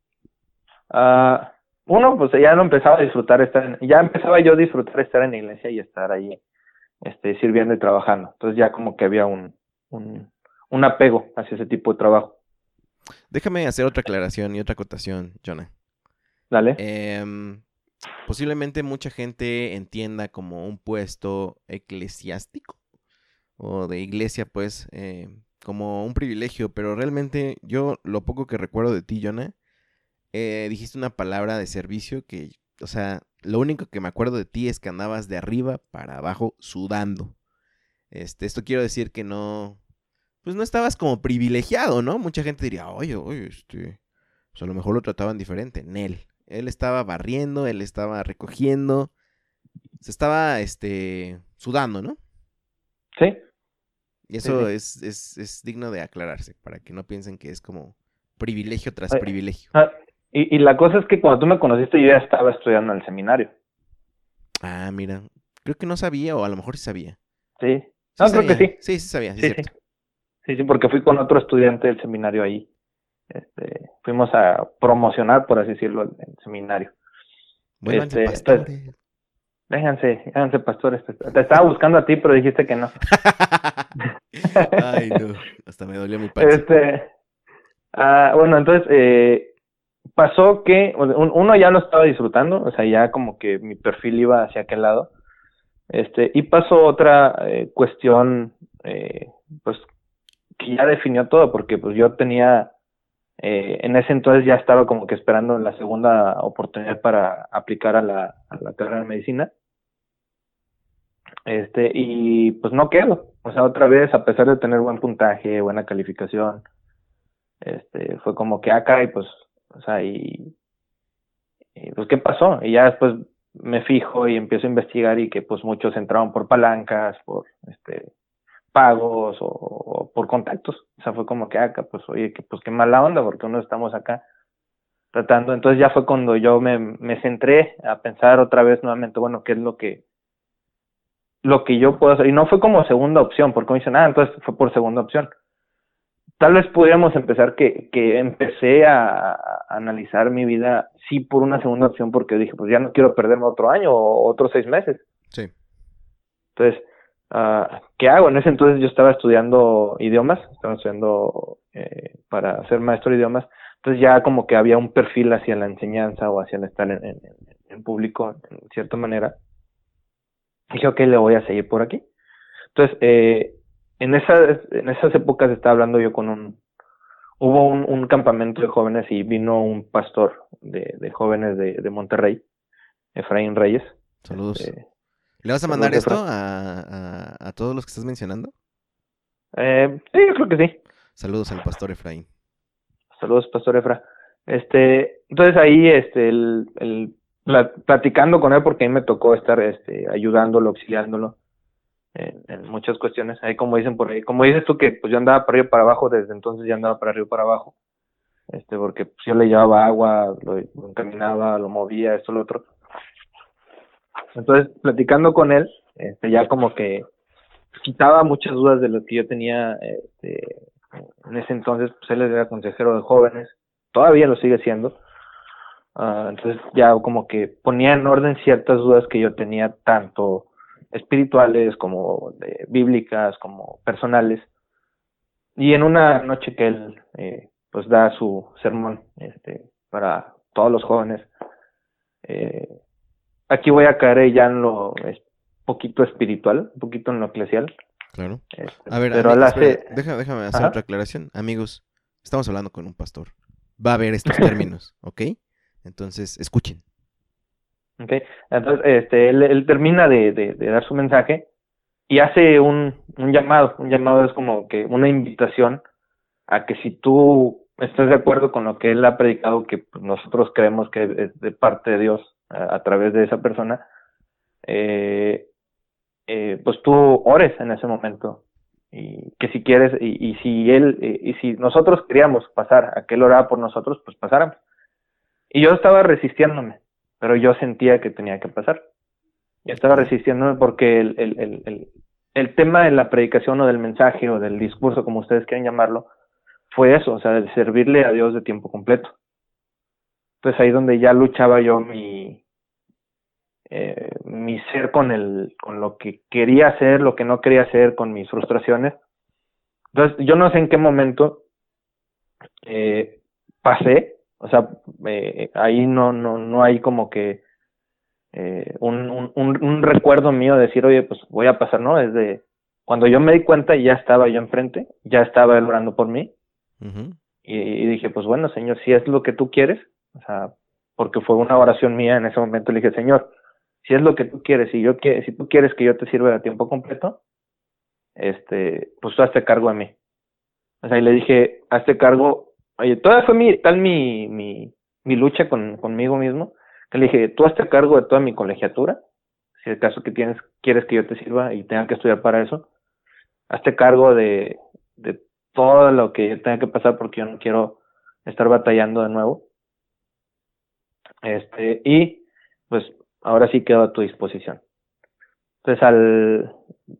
Ah, uno, pues ya no empezaba a disfrutar estar en, ya empezaba yo a disfrutar estar en la iglesia y estar ahí, este, sirviendo y trabajando. Entonces ya como que había un, un, un apego hacia ese tipo de trabajo. Déjame hacer otra aclaración y otra acotación, Jonah. Dale. Em, posiblemente mucha gente entienda como un puesto eclesiástico o de iglesia, pues, eh, como un privilegio, pero realmente yo lo poco que recuerdo de ti, Jonah, eh, dijiste una palabra de servicio que, o sea, lo único que me acuerdo de ti es que andabas de arriba para abajo sudando. Este, esto quiero decir que no, pues no estabas como privilegiado, ¿no? Mucha gente diría, oye, oye, este, pues a lo mejor lo trataban diferente. Nel. Él estaba barriendo, él estaba recogiendo, se estaba, este, sudando, ¿no? Sí. Y eso Es, es, es, digno de aclararse, para que no piensen que es como privilegio tras privilegio. Ah, y, y, la cosa es que cuando tú me conociste yo ya estaba estudiando en el seminario. Ah, mira, creo que no sabía, o a lo mejor sí sabía. Sí, no, creo que sí. Sí, sí sabía, sí, sí, sí. porque fui con otro estudiante del seminario ahí. Este, fuimos a promocionar, por así decirlo, el, seminario. Bueno, este, pastores. Vénganse, vénganse, pastores. Te estaba buscando a ti, pero dijiste que no. (laughs) Ay, no. Hasta me dolió mi panza. Este, ah, bueno, entonces, eh, pasó que uno ya lo estaba disfrutando, o sea, ya como que mi perfil iba hacia aquel lado. Este, y pasó otra eh, cuestión, eh, pues, que ya definió todo, porque pues yo tenía, eh, en ese entonces ya estaba como que esperando la segunda oportunidad para aplicar a la, a la carrera de medicina. Este, y pues no quedo. O sea, otra vez, a pesar de tener buen puntaje, buena calificación, este, fue como que acá ah, y pues, o sea, y, y pues, ¿qué pasó? Y ya después me fijo y empiezo a investigar y que pues muchos entraron por palancas, por este pagos o, por contactos. O sea, fue como que acá, pues oye, que pues qué mala onda porque uno estamos acá tratando. Entonces ya fue cuando yo me, me centré a pensar otra vez nuevamente, bueno, qué es lo que lo que yo puedo hacer. Y no fue como segunda opción, porque me dicen, ah, entonces fue por segunda opción tal vez pudiéramos empezar que, que empecé a, analizar mi vida sí por una segunda opción porque dije, pues ya no quiero perderme otro año o otros seis meses. Sí. Entonces, uh, ¿qué hago? En ese entonces yo estaba estudiando idiomas, estaba estudiando eh, para ser maestro de idiomas, entonces ya como que había un perfil hacia la enseñanza o hacia el estar en, en, en público en cierta manera. Dije, ok, le voy a seguir por aquí. Entonces, eh, en esas, en esas épocas estaba hablando yo con un, hubo un, campamento de jóvenes y vino un pastor de, de jóvenes de, de, Monterrey, Efraín Reyes. Saludos. Este, ¿Le vas a mandar esto a, a, todos los que estás mencionando? Eh, sí, yo creo que sí. Saludos al pastor Efraín. Saludos, pastor Efra. Este, entonces ahí, este, el, el, platicando con él, porque a mí me tocó estar, este, ayudándolo, auxiliándolo en, muchas cuestiones. Ahí como dicen por ahí, como dices tú que pues yo andaba para arriba para abajo, desde entonces ya andaba para arriba y para abajo. Este, porque pues, yo le llevaba agua, lo, encaminaba, lo movía, esto, lo otro. Entonces, platicando con él, este, ya como que quitaba muchas dudas de lo que yo tenía, este, en ese entonces, pues él era consejero de jóvenes, todavía lo sigue siendo. Uh, entonces ya como que ponía en orden ciertas dudas que yo tenía tanto espirituales, como bíblicas, como personales. Y en una noche que él eh, pues da su sermón este, para todos los jóvenes, eh, aquí voy a caer ya en lo es, poquito espiritual, un poquito en lo eclesial. Claro. Este, a ver, pero hace... déjame, hacer otra aclaración. Amigos, estamos hablando con un pastor. Va a haber estos términos, (laughs) ¿ok? Entonces, escuchen. Okay. Entonces, este, él, termina de, de, dar su mensaje y hace un, un llamado. Un llamado es como que una invitación a que si tú estás de acuerdo con lo que él ha predicado, que nosotros creemos que es de parte de Dios a, través de esa persona, eh, eh, pues tú ores en ese momento. Y que si quieres, y, si él, y si nosotros queríamos pasar a que él oraba por nosotros, pues pasáramos. Y yo estaba resistiéndome pero yo sentía que tenía que pasar. Y estaba resistiéndome porque el, el, el, el, tema de la predicación o del mensaje o del discurso, como ustedes quieren llamarlo, fue eso, o sea, de servirle a Dios de tiempo completo. Entonces ahí donde ya luchaba yo mi, eh, mi ser con, el, con lo que quería hacer, lo que no quería hacer, con mis frustraciones. Entonces yo no sé en qué momento eh, pasé o sea, eh, ahí no, no, no hay como que eh, un, un, un, recuerdo mío de decir, oye, pues voy a pasar, ¿no? Desde cuando yo me di cuenta ya estaba yo enfrente, ya estaba él orando por mí. y, dije, pues bueno, Señor, si es lo que tú quieres, o sea, porque fue una oración mía en ese momento, le dije, Señor, si es lo que tú quieres, si, yo, si tú quieres que yo te sirva a tiempo completo, este, pues tú hazte cargo de mí. O sea, y le dije, hazte cargo oye, todavía fue mi, tal mi, mi, mi lucha con, conmigo mismo, que le dije, tú hazte cargo de toda mi colegiatura, si el caso que tienes, quieres que yo te sirva y tenga que estudiar para eso, hazte cargo de, de todo lo que tenga que pasar porque yo no quiero estar batallando de nuevo. Este, y pues ahora sí quedo a tu disposición. Entonces, al,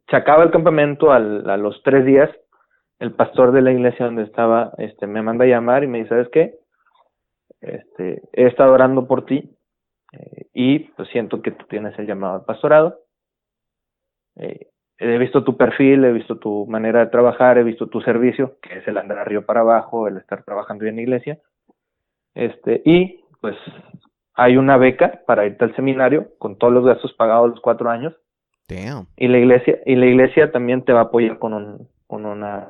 se acaba el campamento, al, a los tres días, el pastor de la iglesia donde estaba, este, me manda a llamar y me dice, ¿sabes qué? Este, he estado orando por ti eh, y pues siento que tú tienes el llamado al pastorado. Eh, he visto tu perfil, he visto tu manera de trabajar, he visto tu servicio, que es el andar arriba para abajo, el estar trabajando en la iglesia. Este, y pues hay una beca para irte al seminario con todos los gastos pagados los cuatro años. Y la iglesia, y la iglesia también te va a apoyar con un, con una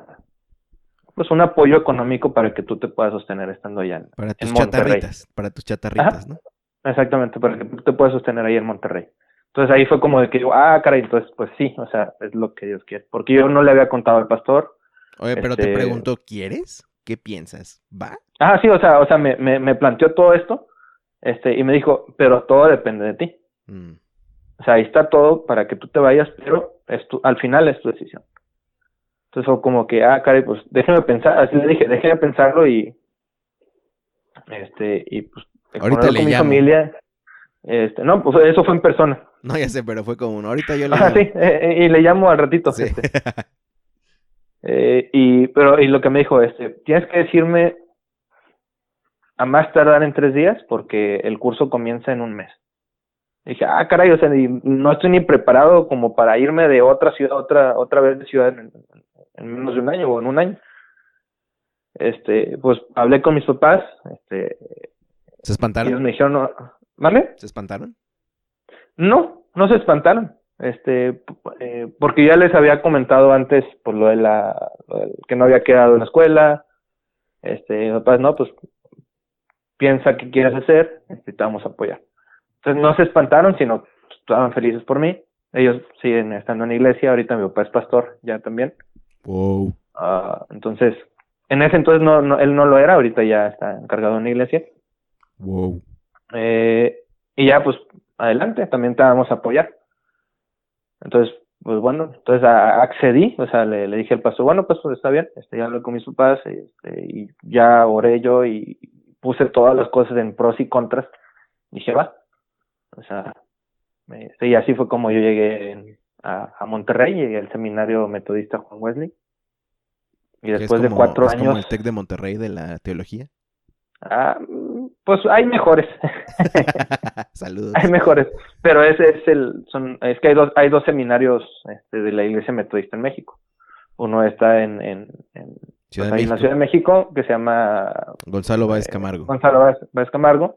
pues un apoyo económico para que tú te puedas sostener estando allá para tus chatarritas, para tus chatarritas, ¿no? Exactamente, para que tú te puedas sostener ahí en Monterrey. Entonces ahí fue como de que yo, ah, caray, entonces pues sí, o sea, es lo que Dios quiere. Porque yo no le había contado al pastor. Oye, pero te este pregunto, ¿quieres? ¿Qué piensas? ¿Va? Ah, sí, o sea, o sea, me, me, me planteó todo esto, este, y me dijo, pero todo depende de ti. Mm. O sea, ahí está todo para que tú te vayas, pero es tu, al final es tu decisión. Entonces fue como que, ah, caray, pues déjeme pensar, así le dije, déjeme pensarlo y, este, y pues, Ahorita le con mi familia. Este, no, pues eso fue en persona. No, ya sé, pero fue como uno. Ahorita yo le Ah, sí, eh, eh, y le llamo al ratito. Este. (laughs) eh, y, pero, y lo que me dijo, este, tienes que decirme a más tardar en tres días porque el curso comienza en un mes. dije, ah, caray, o sea, no estoy ni preparado como para irme de otra ciudad, otra, otra vez de ciudad en, en menos de un año o en un año. Este, pues hablé con mis papás, este. ¿Se espantaron? Ellos me dijeron, ¿vale? ¿Se espantaron? No, no se espantaron, este, eh, porque ya les había comentado antes por lo de la, que no había quedado en la escuela, este, papás, no, pues piensa qué quieres hacer, necesitamos apoyar. Entonces no se espantaron, sino estaban felices por mí. Ellos siguen estando en la iglesia, ahorita mi papá es pastor ya también. Wow. Uh, entonces, en ese entonces no, no, él no lo era, ahorita ya está encargado en la iglesia. Wow. Eh, y ya pues adelante, también te vamos a apoyar. Entonces, pues bueno, entonces accedí, o sea, le, le, dije al pastor, bueno, pues, está bien, este, ya hablé con mis papás este, y ya oré yo y puse todas las cosas en pros y contras. Dije, va, o sea, y así fue como yo llegué a, a, Monterrey, llegué al seminario metodista Juan Wesley. Y después de cuatro años... como el TEC de Monterrey de la teología? Ah, pues hay mejores. (laughs) Saludos. Hay mejores, pero ese es el, son, es que hay dos, hay dos seminarios este, de la Iglesia Metodista en México. Uno está en, en, en, Pues, de la Ciudad de México, que se llama Gonzalo Báez Camargo. Eh, Gonzalo Báez Camargo,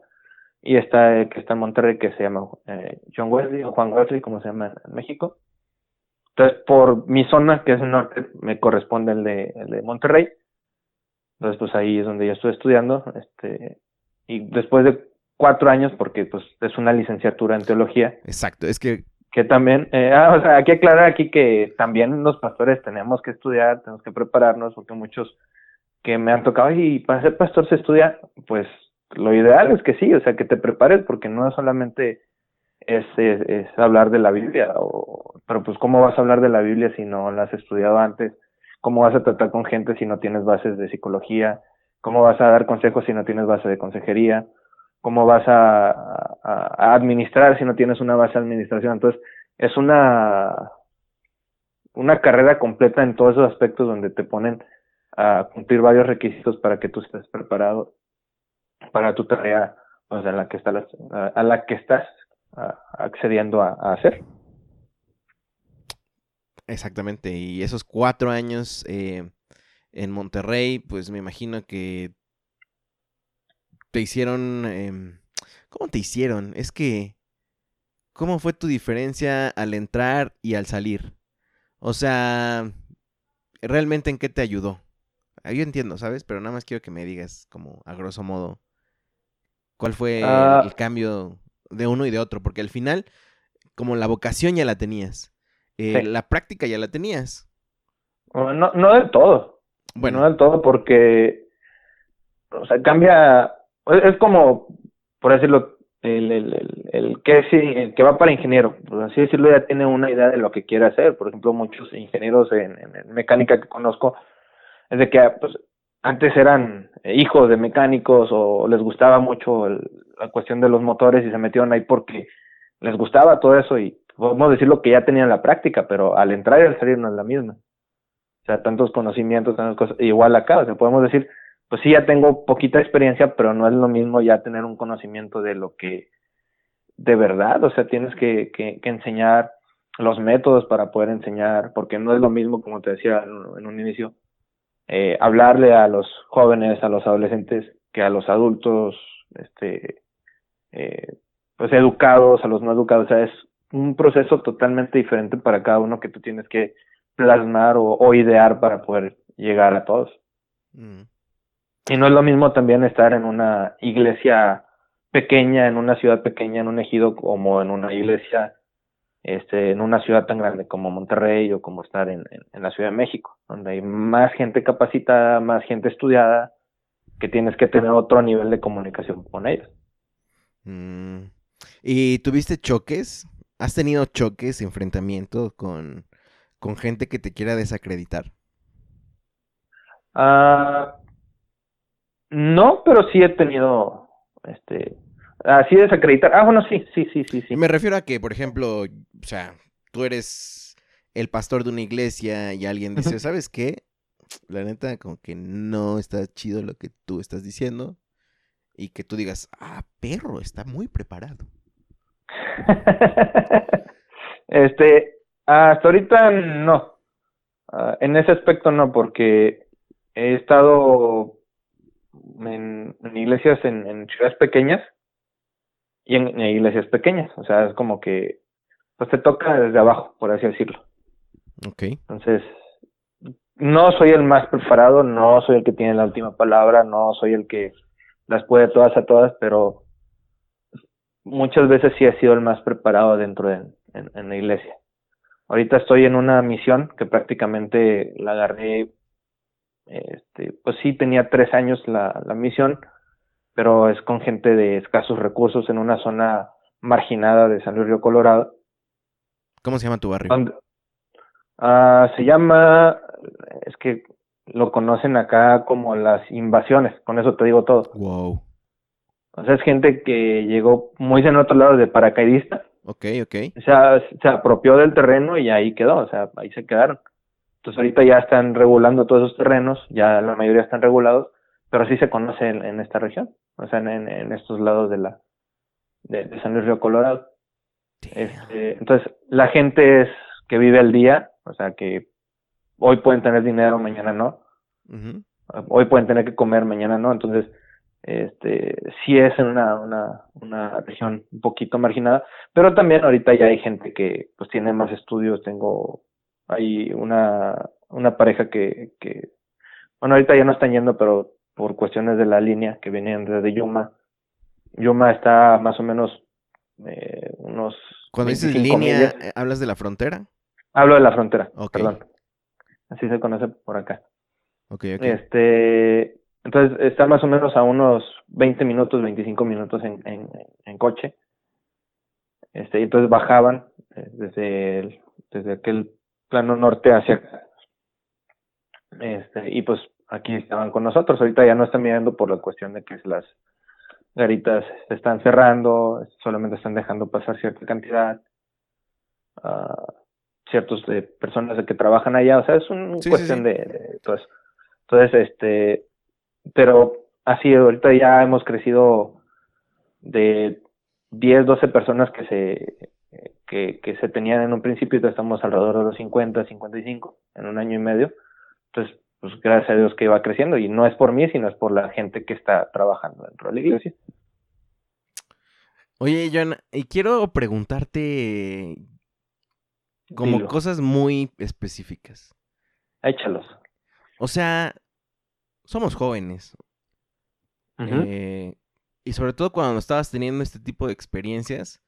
y está el que está en Monterrey, que se llama eh, John Wesley o Juan Wesley, como se llama en México. Entonces, por mi zona, que es el norte, me corresponde el de, el de Monterrey. Entonces, pues ahí es donde yo estoy estudiando. Este, y después de cuatro años, porque pues es una licenciatura en teología. Exacto, es que... Que también, eh, ah, o sea, hay que aclarar aquí que también los pastores tenemos que estudiar, tenemos que prepararnos, porque muchos que me han tocado, y para ser pastor se estudia, pues lo ideal es que sí, o sea, que te prepares, porque no solamente es, es, es hablar de la Biblia, o, pero pues cómo vas a hablar de la Biblia si no la has estudiado antes, cómo vas a tratar con gente si no tienes bases de psicología, cómo vas a dar consejos si no tienes base de consejería, cómo vas a, administrar si no tienes una base de administración. Entonces, es una, una carrera completa en todos esos aspectos donde te ponen a cumplir varios requisitos para que tú estés preparado para tu tarea pues, a la que estás, a la que estás accediendo a, a hacer. Exactamente, y esos cuatro años eh, en Monterrey, pues me imagino que te hicieron... Eh, ¿Cómo te hicieron? Es que... ¿Cómo fue tu diferencia al entrar y al salir? O sea, ¿realmente en qué te ayudó? Ah, yo entiendo, ¿sabes? Pero nada más quiero que me digas, como a grosso modo, cuál fue uh, el cambio de uno y de otro, porque al final, como la vocación ya la tenías, eh, sí. la práctica ya la tenías. No, no del todo. Bueno. No del todo, porque o sea, cambia, es como, por decirlo, el, el, el, el que, el que va para ingeniero, por así decirlo, ya tiene una idea de lo que quiere hacer. Por ejemplo, muchos ingenieros en, mecánica que conozco, es de que pues, antes eran hijos de mecánicos o les gustaba mucho la cuestión de los motores y se metieron ahí porque les gustaba todo eso y podemos decirlo que ya tenían la práctica, pero al entrar y al salir no es la misma. O sea, tantos conocimientos, tantas cosas, igual acá, o sea, podemos decir, pues sí, ya tengo poquita experiencia, pero no es lo mismo ya tener un conocimiento de lo que de verdad, o sea, tienes que, que, enseñar los métodos para poder enseñar, porque no es lo mismo, como te decía en un inicio, eh, hablarle a los jóvenes, a los adolescentes, que a los adultos, este, eh, pues educados, a los no educados, o sea, es un proceso totalmente diferente para cada uno que tú tienes que plasmar o, idear para poder llegar a todos. Mm. Y no es lo mismo también estar en una iglesia pequeña, en una ciudad pequeña, en un ejido, como en una iglesia, este, en una ciudad tan grande como Monterrey o como estar en, en, la Ciudad de México, donde hay más gente capacitada, más gente estudiada, que tienes que tener otro nivel de comunicación con ellos. Mm. ¿Y tuviste choques? ¿Has tenido choques, enfrentamientos con, con gente que te quiera desacreditar? Ah, no, pero sí he tenido, este, así desacreditar. Ah, bueno, sí, sí, sí, sí, sí. Me refiero a que, por ejemplo, o sea, tú eres el pastor de una iglesia y alguien dice, ¿sabes qué? La neta, como que no está chido lo que tú estás diciendo. Y que tú digas, ah, perro, está muy preparado. (laughs) este, hasta ahorita no. Ah, en ese aspecto no, porque he estado en, iglesias en, ciudades pequeñas y en, iglesias pequeñas. O sea, es como que pues te toca desde abajo, por así decirlo. Ok. Entonces, no soy el más preparado, no soy el que tiene la última palabra, no soy el que las puede todas a todas, pero muchas veces sí he sido el más preparado dentro de en, la iglesia. Ahorita estoy en una misión que prácticamente la agarré, este, pues sí tenía tres años la, la misión, pero es con gente de escasos recursos en una zona marginada de San Luis Río Colorado. ¿Cómo se llama tu barrio? Ah, se llama, es que lo conocen acá como las invasiones, con eso te digo todo. Wow. O sea, es gente que llegó muy en otro lado de paracaidista. Ok, ok. O sea, se apropió del terreno y ahí quedó, o sea, ahí se quedaron. Entonces ahorita ya están regulando todos esos terrenos, ya la mayoría están regulados, pero sí se conoce en, esta región, o sea, en, en, estos lados de la de, San Luis Río Colorado. Este, entonces, la gente es que vive al día, o sea, que hoy pueden tener dinero, mañana no. Hoy pueden tener que comer, mañana no. Entonces, este, sí es en una, una, una región un poquito marginada, pero también ahorita ya hay gente que pues tiene más estudios. Tengo, hay una, una pareja que, que, bueno, ahorita ya no están yendo, pero por cuestiones de la línea que vienen desde Yuma. Yuma está más o menos eh, unos. Cuando dices línea, ¿hablas de la frontera? Hablo de la frontera, perdón así se conoce por acá. Okay, okay. Este, entonces está más o menos a unos 20 minutos, 25 minutos en, en, en coche. Este, y entonces bajaban eh, desde, el, desde aquel plano norte hacia acá. Este, y pues aquí estaban con nosotros. Ahorita ya no están mirando por la cuestión de que las garitas se están cerrando, solamente están dejando pasar cierta cantidad. Uh, ciertos de personas que trabajan allá, o sea, es una cuestión De, de, todo eso. Entonces, este, pero así, ahorita ya hemos crecido de 10, 12 personas que se, que, que se tenían en un principio, y estamos alrededor de los 50, 55 en un año y medio. Entonces, pues gracias a Dios que va creciendo y no es por mí, sino es por la gente que está trabajando dentro de la iglesia. Oye, John, y quiero preguntarte, como cosas muy específicas. Échalos. O sea, somos jóvenes. Eh, y sobre todo cuando estabas teniendo este tipo de experiencias,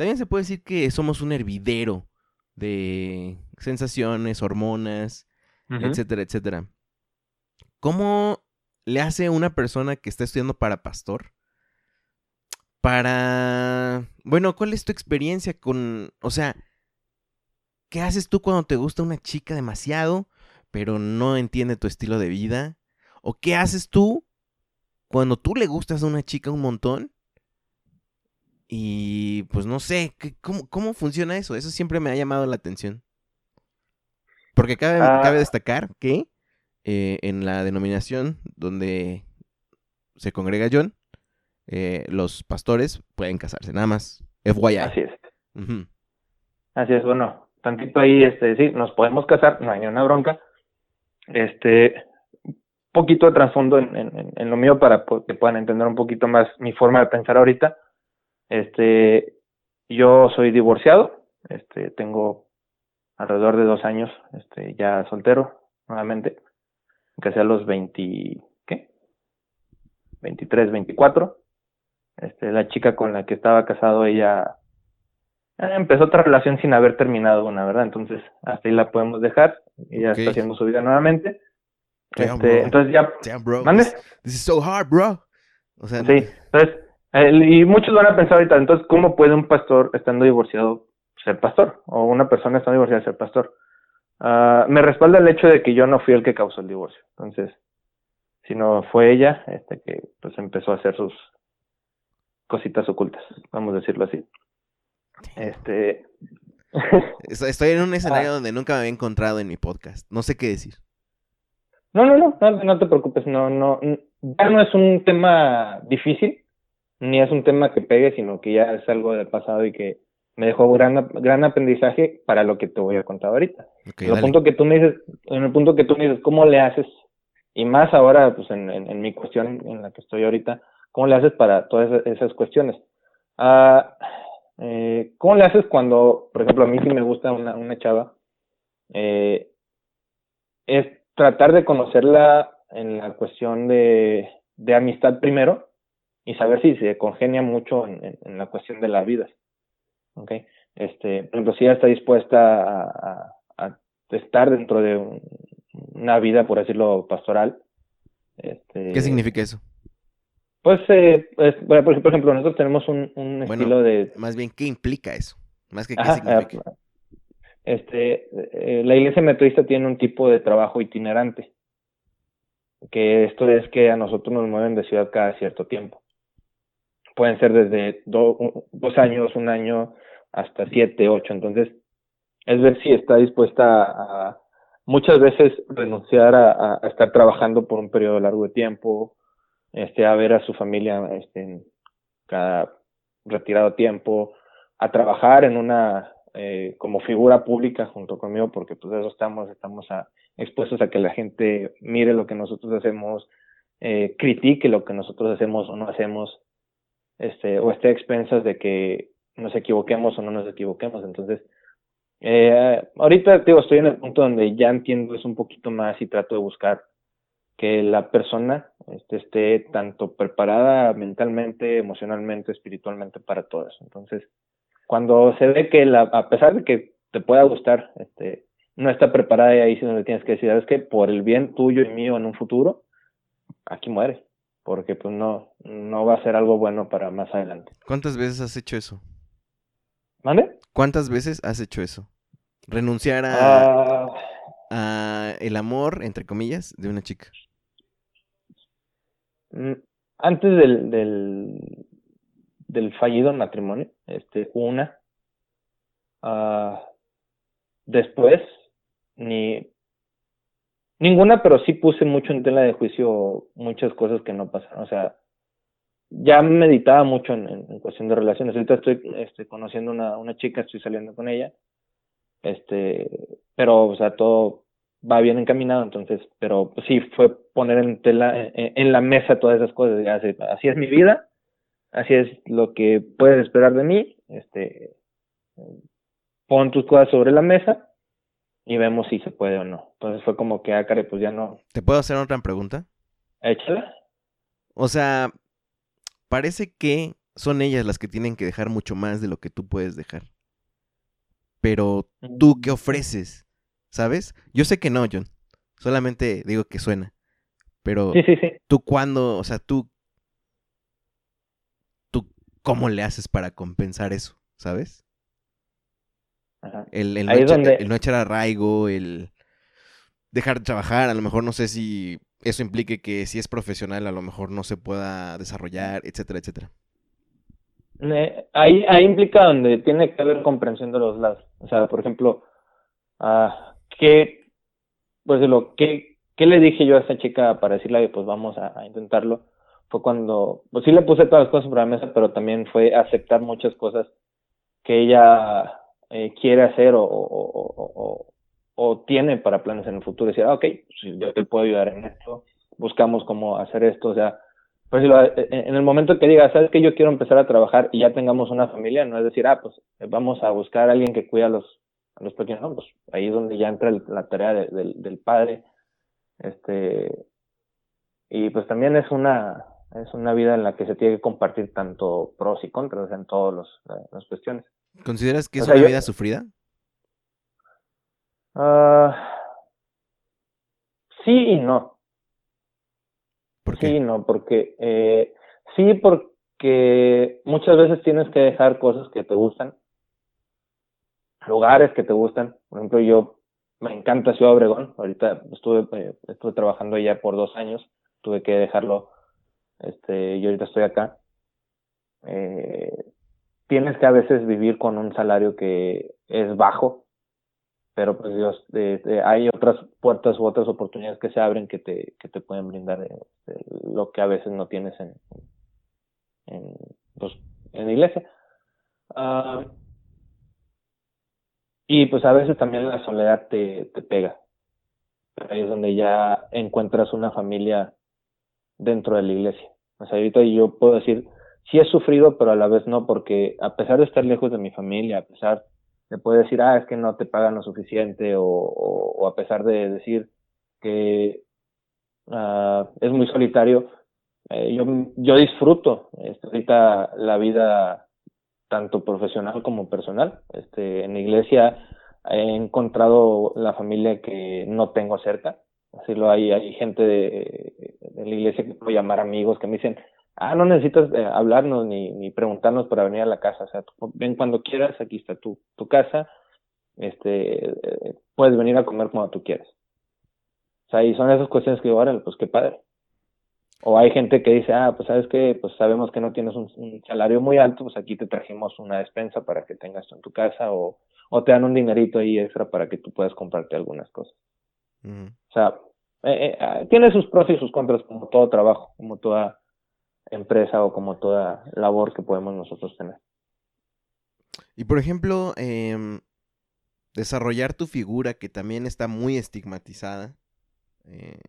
también se puede decir que somos un hervidero de sensaciones, hormonas, etcétera, etcétera. ¿Cómo le hace una persona que está estudiando para pastor? Para... Bueno, ¿cuál es tu experiencia con... O sea, ¿qué haces tú cuando te gusta una chica demasiado, pero no entiende tu estilo de vida? ¿O qué haces tú cuando tú le gustas a una chica un montón? Y pues no sé, ¿cómo, cómo funciona eso? Eso siempre me ha llamado la atención. Porque cabe, cabe ah. destacar que eh, en la denominación donde se congrega John, eh, los pastores pueden casarse, nada más. FYI. Así es. Así es, bueno, tantito ahí, este, sí, nos podemos casar, no hay ninguna bronca. Este, poquito de trasfondo en, en, lo mío para que puedan entender un poquito más mi forma de pensar ahorita. Este, yo soy divorciado, este, tengo alrededor de dos años, este, ya soltero, nuevamente, que sea los 20, ¿qué? 23, 24. Este, la chica con la que estaba casado, ella empezó otra relación sin haber terminado una, ¿verdad? Entonces, hasta ahí la podemos dejar. Ella está haciendo su vida nuevamente. este, entonces ya. Damn, bro. This, is so hard, bro. O sea, sí, entonces, y muchos van a pensar ahorita, entonces, ¿cómo puede un pastor estando divorciado ser pastor? O una persona estando divorciada ser pastor. Uh, me respalda el hecho de que yo no fui el que causó el divorcio. Entonces, sino fue ella este, que pues empezó a hacer sus cositas ocultas, vamos a decirlo así. Este. (laughs) Estoy en un escenario ah. donde nunca me había encontrado en mi podcast. No sé qué decir. No, no, no, no, no te preocupes. No, no, ya no es un tema difícil, ni es un tema que pegue, sino que ya es algo del pasado y que me dejó gran, gran aprendizaje para lo que te voy a contar ahorita. en el punto que tú me dices, en el punto que tú me dices, ¿cómo le haces? Y más ahora, pues en, en, mi cuestión en la que estoy ahorita, ¿cómo le haces para todas esas cuestiones? Ah, eh, ¿Cómo le haces cuando, por ejemplo, a mí sí me gusta una, una chava? Eh, es tratar de conocerla en la cuestión de, de amistad primero y saber si se congenia mucho en, en, la cuestión de las vidas. ¿okay? Este, por ejemplo, si ella está dispuesta a, a, estar dentro de una vida, por decirlo, pastoral. Este, ¿Qué significa eso? Pues, eh, pues, por ejemplo, nosotros tenemos un, un estilo de... Más bien, ¿qué implica eso? Más que qué significa. este, eh, la iglesia metodista tiene un tipo de trabajo itinerante, que esto es que a nosotros nos mueven de ciudad cada cierto tiempo. Pueden ser desde dos años, un año, hasta siete, ocho. Entonces, es ver si está dispuesta a, muchas veces renunciar a, estar trabajando por un periodo largo de tiempo, este, a ver a su familia este, cada retirado tiempo, a trabajar en una eh, como figura pública junto conmigo, porque pues eso estamos, estamos a, expuestos a que la gente mire lo que nosotros hacemos, eh, critique lo que nosotros hacemos o no hacemos, este, o esté a expensas de que nos equivoquemos o no nos equivoquemos. Entonces, eh, ahorita digo, estoy en el punto donde ya entiendo eso un poquito más y trato de buscar que la persona este, esté tanto preparada mentalmente, emocionalmente, espiritualmente para todo eso. Entonces, cuando se ve que la, a pesar de que te pueda gustar, este, no está preparada y ahí sí donde tienes que decir, es que por el bien tuyo y mío en un futuro, aquí muere, porque pues no, no va a ser algo bueno para más adelante. ¿Cuántas veces has hecho eso? ¿Mande? ¿Cuántas veces has hecho eso? Renunciar a, ah. a el amor, entre comillas, de una chica. Mm, antes del, del, del fallido matrimonio, este, una. Uh, después, ni ninguna, pero sí puse mucho en tela de juicio muchas cosas que no pasaron. O sea, ya meditaba mucho en, en, cuestión de relaciones. Ahorita estoy este, conociendo una, una chica, estoy saliendo con ella. Este, pero, o sea, todo va bien encaminado, entonces, pero sí fue poner en tela, en, la mesa todas esas cosas, así, así, es mi vida, así es lo que puedes esperar de mí, este, pon tus cosas sobre la mesa y vemos si se puede o no. Entonces fue como que, ah, care, pues ya no. ¿Te puedo hacer otra pregunta? Échala. O sea, parece que son ellas las que tienen que dejar mucho más de lo que tú puedes dejar. Pero tú, ¿qué ofreces? ¿Sabes? Yo sé que no, John. Solamente digo que suena. Pero Sí, sí, sí. tú cuándo, o sea, tú, tú, ¿cómo le haces para compensar eso? ¿Sabes? Ajá. El, el no, echar, donde- el no echar arraigo, el dejar de trabajar, a lo mejor no sé si eso implique que si es profesional a lo mejor no se pueda desarrollar, etcétera, etcétera. Eh, ahí, ahí implica donde tiene que haber comprensión de los lados. O sea, por ejemplo, ah, ¿qué, pues lo, ¿qué, qué le dije yo a esta chica para decirle, "Oye, pues vamos a, a intentarlo? Fue cuando, pues sí le puse todas las cosas sobre la mesa, pero también fue aceptar muchas cosas que ella eh, quiere hacer o, tiene para planes en el futuro. Decir, ah, ok, pues yo te puedo ayudar en esto, buscamos cómo hacer esto, o sea, pues lo- eh, en el momento que diga, sabes que yo quiero empezar a trabajar y ya tengamos una familia, no es decir, ah, pues vamos a buscar a alguien que cuida a los, a los pequeños, no, pues ahí es donde ya entra la tarea de- del, padre, este, y pues también es una, es una vida en la que se tiene que compartir tanto pros y contras, en todas las cuestiones. ¿Consideras que O es sea, una yo- vida sufrida? Ah, sí y no. ¿Por Sí qué? y no, porque eh, sí, porque muchas veces tienes que dejar cosas que te gustan, lugares que te gustan. Por ejemplo, yo me encanta Ciudad Obregón. Ahorita estuve, eh, estuve trabajando allá por dos años. Tuve que dejarlo. Este, y ahorita estoy acá. Eh, tienes que a veces vivir con un salario que es bajo, pero pues Dios, eh, hay otras puertas u otras oportunidades que se abren que te, que te pueden brindar eh, lo que a veces no tienes en, en, pues, en la iglesia. Ah, y pues a veces también la soledad te, te pega. Ahí es donde ya encuentras una familia dentro de la iglesia. O sea, ahorita yo puedo decir, sí he sufrido, pero a la vez no, porque a pesar de estar lejos de mi familia, a pesar de poder decir, ah, es que no te pagan lo suficiente, o, a pesar de decir que ah, es muy solitario, eh, yo, yo disfruto este, ahorita la vida tanto profesional como personal. Este, en la iglesia he encontrado la familia que no tengo cerca. Así lo hay, hay gente de la iglesia que puedo llamar amigos que me dicen, ah, no necesitas eh, hablarnos ni, ni preguntarnos para venir a la casa. O sea, tú ven cuando quieras, aquí está tu, tu casa. Este, eh, puedes venir a comer cuando tú quieras. O sea, y son esas cuestiones que digo, órale, pues qué padre. O hay gente que dice, ah, pues sabes que, pues sabemos que no tienes un, un, salario muy alto, pues aquí te trajimos una despensa para que tengas en tu casa, o, o te dan un dinerito ahí extra para que tú puedas comprarte algunas cosas. Uh -huh. O sea, eh, eh, tiene sus pros y sus contras, como todo trabajo, como toda empresa o como toda labor que podemos nosotros tener. Y por ejemplo, eh, desarrollar tu figura, que también está muy estigmatizada eh,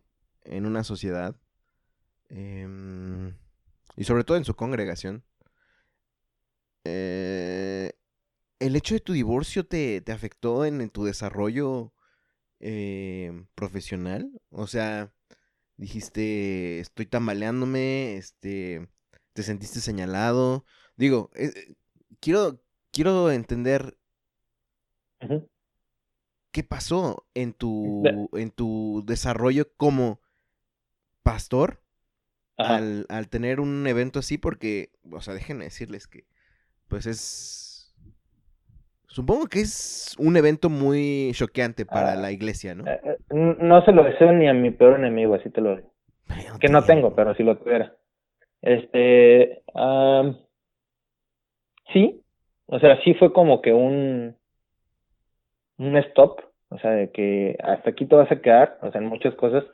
en una sociedad, eh, y sobre todo en su congregación. Eh, ¿El hecho de tu divorcio te, te afectó en, en, tu desarrollo eh, profesional? O sea, dijiste, estoy tambaleándome, este, te sentiste señalado. Digo, eh, quiero, quiero entender uh -huh. qué pasó en tu, en tu desarrollo como pastor al, al, tener un evento así, porque, o sea, déjenme decirles que, pues es, supongo que es un evento muy choqueante para ah, la iglesia, ¿no? Eh, no se lo deseo ni a mi peor enemigo, así te lo digo. No que no tengo, pero si lo tuviera. Este, um, sí, o sea, sí fue como que un, un stop, o sea, de que hasta aquí te vas a quedar, o sea, en muchas cosas,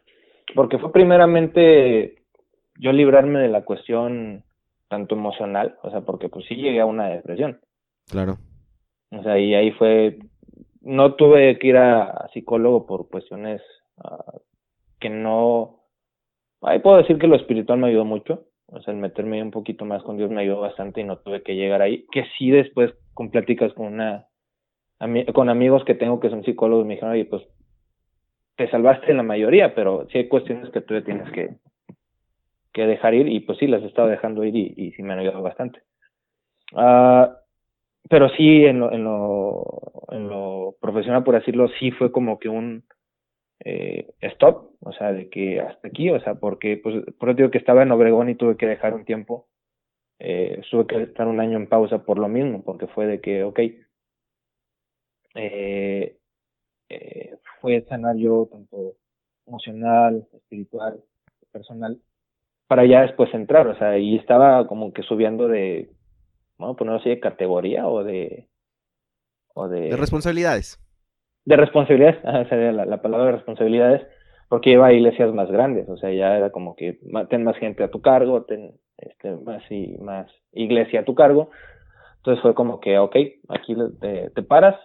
porque fue primeramente yo librarme de la cuestión tanto emocional, o sea, porque pues sí llegué a una depresión. Claro. O sea, y ahí fue, no tuve que ir a, psicólogo por cuestiones uh, que no, ahí puedo decir que lo espiritual me ayudó mucho, o sea, el meterme un poquito más con Dios me ayudó bastante y no tuve que llegar ahí, que sí después con pláticas con una, con amigos que tengo que son psicólogos me dijeron, oye, pues te salvaste en la mayoría, pero sí hay cuestiones que tú tienes que, que dejar ir y pues sí las he estado dejando ir y, sí me han ayudado bastante. Uh, pero sí en lo, en lo, en lo profesional, por decirlo, sí fue como que un, eh, stop, o sea, de que hasta aquí, o sea, porque, pues, por eso digo que estaba en Obregón y tuve que dejar un tiempo, eh, tuve que estar un año en pausa por lo mismo, porque fue de que, ok, eh, eh, fue sanar yo tanto emocional, espiritual, personal, para ya después entrar, o sea, y estaba como que subiendo de, bueno, ponerlo así de categoría o de... O de, de responsabilidades. De responsabilidades, esa sería la, la, palabra de responsabilidades, porque iba a iglesias más grandes, o sea, ya era como que ten más gente a tu cargo, ten este, más y más iglesia a tu cargo, entonces fue como que, ok, aquí te, te paras,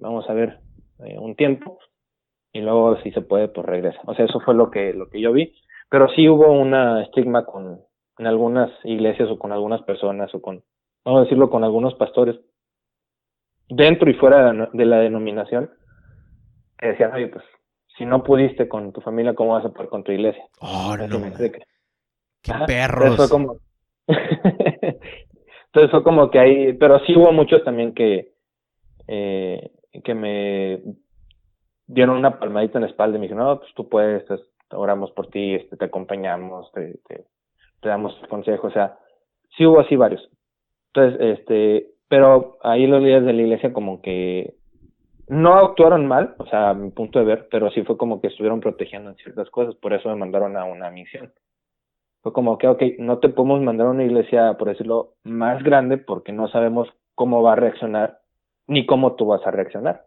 vamos a ver eh, un tiempo, y luego si se puede, pues regresa. O sea, eso fue lo que, lo que yo vi. Pero sí hubo una estigma con, en algunas iglesias o con algunas personas o con, vamos a decirlo, con algunos pastores, dentro y fuera de la denominación, que decían, oye, pues, si no pudiste con tu familia, ¿cómo vas a poder con tu iglesia? Oh, no. ¡Qué perros! Entonces fue como... (laughs) entonces fue como que ahí, pero sí hubo muchos también que, eh, que me dieron una palmadita en la espalda y me dijeron, no, pues tú puedes, oramos por ti, este, te acompañamos, te, te, te damos consejos, o sea, sí hubo así varios. Entonces, este, pero ahí los líderes de la iglesia como que no actuaron mal, o sea, a mi punto de ver, pero sí fue como que estuvieron protegiendo en ciertas cosas, por eso me mandaron a una misión. Fue como que, ok, no te podemos mandar a una iglesia, por decirlo, más grande porque no sabemos cómo va a reaccionar ni cómo tú vas a reaccionar.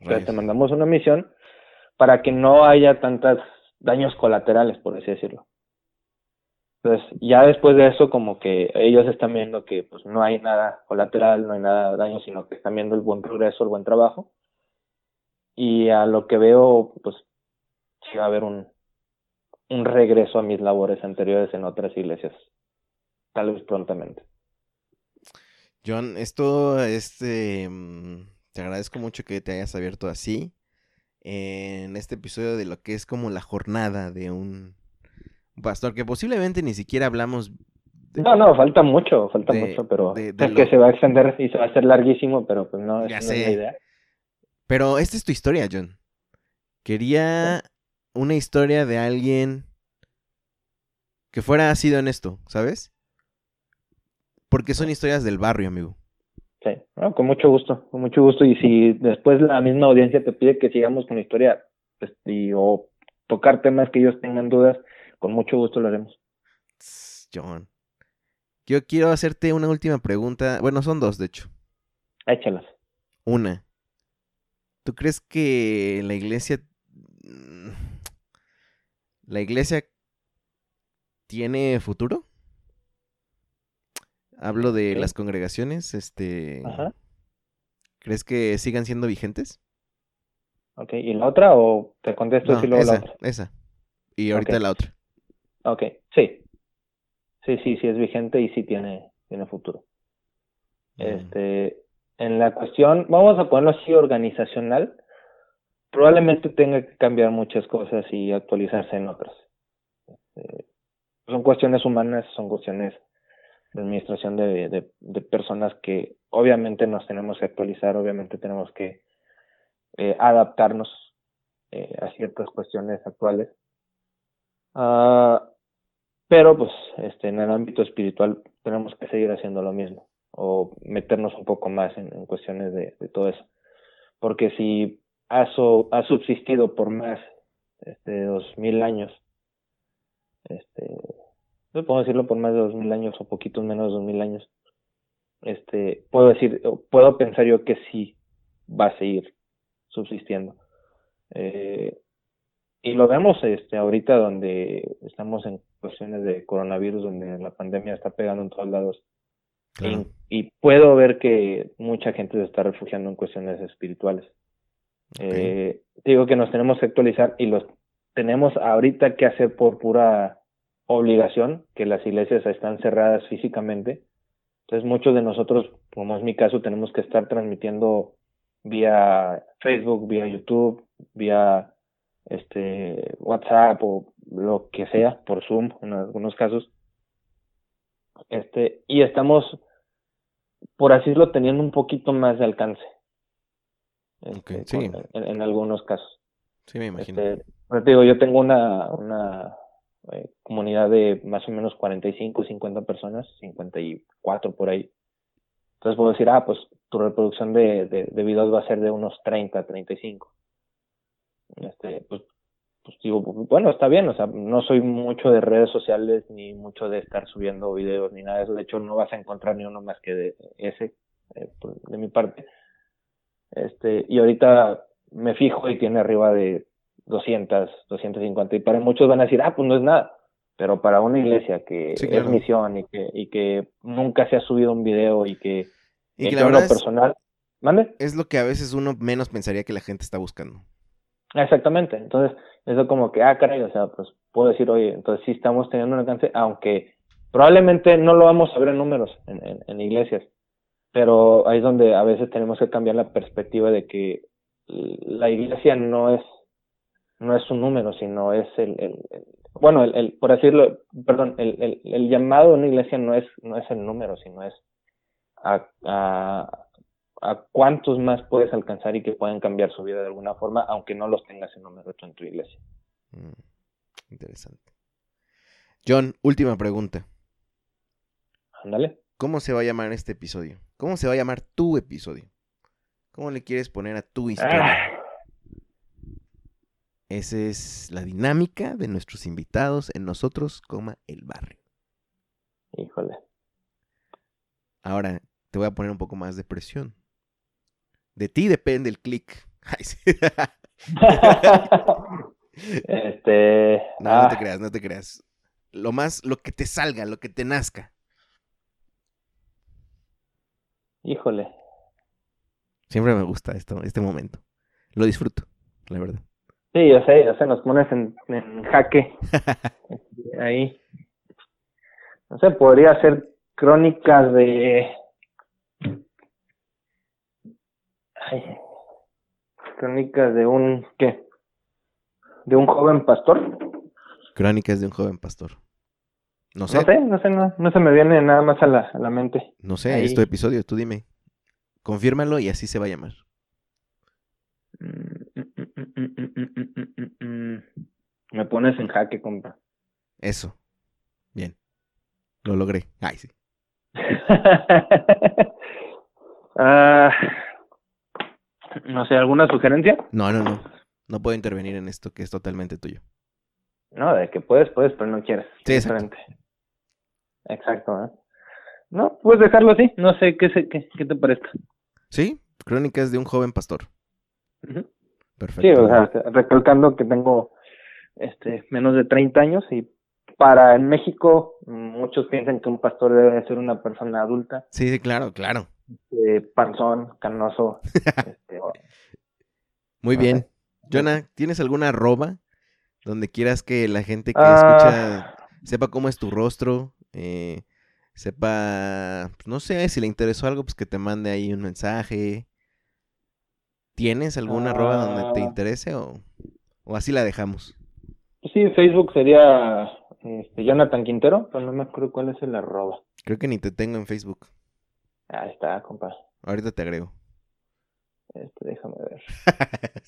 Entonces te mandamos una misión para que no haya tantos daños colaterales, por así decirlo. Entonces, ya después de eso, como que ellos están viendo que pues no hay nada colateral, no hay nada daño, sino que están viendo el buen progreso, el buen trabajo. Y a lo que veo, pues sí va a haber un, un regreso a mis labores anteriores en otras iglesias, tal vez prontamente. John, esto, este, te agradezco mucho que te hayas abierto así en este episodio de lo que es como la jornada de un pastor, que posiblemente ni siquiera hablamos. De, no, no, falta mucho, falta de, mucho, pero de, es lo... que se va a extender y se va a hacer larguísimo, pero pues no, ya no sé. es la idea. Pero esta es tu historia, John. Quería una historia de alguien que fuera así de honesto, ¿sabes? Porque son historias del barrio, amigo. Sí, no, con mucho gusto, con mucho gusto. Y si después la misma audiencia te pide que sigamos con la historia pues, y, o tocar temas que ellos tengan dudas, con mucho gusto lo haremos. John, yo quiero hacerte una última pregunta. Bueno, son dos, de hecho. Échalas. Una. ¿Tú crees que la iglesia... La iglesia tiene futuro? Hablo de Sí. las congregaciones, este... Ajá. ¿Crees que sigan siendo vigentes? Ok, ¿y la otra o te contesto No, si luego esa, la otra? esa. Y ahorita la otra. Ok, sí. Sí, sí, sí es vigente y sí tiene, tiene futuro. Mm. Este, en la cuestión, vamos a ponerlo así, organizacional, probablemente tenga que cambiar muchas cosas y actualizarse en otras. Este, son cuestiones humanas, son cuestiones de administración de, de, de personas que obviamente nos tenemos que actualizar, obviamente tenemos que eh, adaptarnos eh, a ciertas cuestiones actuales. Ah, pero pues este en el ámbito espiritual tenemos que seguir haciendo lo mismo o meternos un poco más en, cuestiones de, todo eso. Porque si ha, so, subsistido por más este, dos mil años este no puedo decirlo por más de dos mil años o poquitos menos de dos mil años este puedo decir puedo pensar yo que sí va a seguir subsistiendo. Eh, y lo vemos este ahorita donde estamos en cuestiones de coronavirus donde la pandemia está pegando en todos lados Claro. y, y, puedo ver que mucha gente se está refugiando en cuestiones espirituales Okay. eh, digo que nos tenemos que actualizar y los tenemos ahorita que hacer por pura obligación que las iglesias están cerradas físicamente entonces muchos de nosotros como es mi caso tenemos que estar transmitiendo vía Facebook vía YouTube vía este WhatsApp o lo que sea por Zoom en algunos casos este y estamos por así decirlo teniendo un poquito más de alcance okay, este, sí. con, en, en, algunos casos Sí, me imagino. Este, pero te digo, yo tengo una, una eh, comunidad de más o menos 45, 50 personas, 54 por ahí. Entonces puedo decir, ah, pues tu reproducción de, de, de videos va a ser de unos 30, 35. Este, pues, pues digo, bueno, está bien, o sea, no soy mucho de redes sociales ni mucho de estar subiendo videos ni nada de eso. De hecho, no vas a encontrar ni uno más que de ese, eh, pues, de mi parte. Este, y ahorita me fijo y tiene arriba de 200, 250. Y para muchos van a decir, ah, pues no es nada. Pero para una iglesia que Sí, es misión y que, y que nunca se ha subido un video y que, Y que la lo es- personal. ¿Mande? Es lo que a veces uno menos pensaría que la gente está buscando. Exactamente. Entonces, eso como que, ah, caray, o sea, pues puedo decir, oye, entonces sí estamos teniendo un alcance, aunque probablemente no lo vamos a ver en números en, en, iglesias, pero ahí es donde a veces tenemos que cambiar la perspectiva de que la iglesia no es no es un número, sino es el, el, bueno, el, el- por decirlo, perdón, el, el, llamado de una iglesia no es no es el número, sino es a, a, a cuántos más puedes alcanzar y que pueden cambiar su vida de alguna forma, aunque no los tengas en número en tu iglesia. Mm, interesante. John, última pregunta. Ándale. ¿Cómo se va a llamar este episodio? ¿Cómo se va a llamar tu episodio? ¿Cómo le quieres poner a tu historia? Ah, Esa es la dinámica de nuestros invitados en nosotros, coma el barrio. híjole. Ahora te voy a poner un poco más de presión. De ti depende el clic. (laughs) Ay, sí. (laughs) este. (laughs) No, no te ah, creas, no te creas. Lo más, lo que te salga, lo que te nazca. Híjole. Siempre me gusta esto, este momento. Lo disfruto, la verdad. Sí, yo sé, yo sé, nos pones en, en jaque. Ahí. No sé, podría ser crónicas de. Ay, crónicas de un, ¿qué? ¿De un joven pastor? Crónicas de un joven pastor. No sé. No sé, no, sé, no, no se me viene nada más a la, a la mente. No sé, Ahí. este episodio, tú dime. Confírmalo y así se va a llamar. Me pones en jaque, compa. Eso. Bien. Lo logré. Ay, sí. ah, no sé, ¿alguna sugerencia? No, no, no. No puedo intervenir en esto que es totalmente tuyo. No, de que puedes, puedes, pero no quieres. Sí, exacto. diferente. Exacto, ¿eh? No, puedes dejarlo así. No sé qué, qué, qué te parezca. ¿Sí? Crónicas de un joven pastor. Perfecto. Sí, o sea, recalcando que tengo este menos de 30 años y para en México muchos piensan que un pastor debe ser una persona adulta, Sí, sí, claro, claro. eh, panzón, canoso. (laughs) Muy Ajá. bien. Jonah, ¿tienes alguna arroba donde quieras que la gente que Ah. escucha sepa cómo es tu rostro? eh, sepa, pues, no sé, si le interesó algo, pues que te mande ahí un mensaje. ¿Tienes alguna arroba donde te Ah. interese o, o así la dejamos? Pues sí, Facebook sería este, Jonathan Quintero, pero no me acuerdo cuál es el arroba. Creo que ni te tengo en Facebook. Ahí está, compa. Ahorita te agrego. Este, déjame ver. (laughs)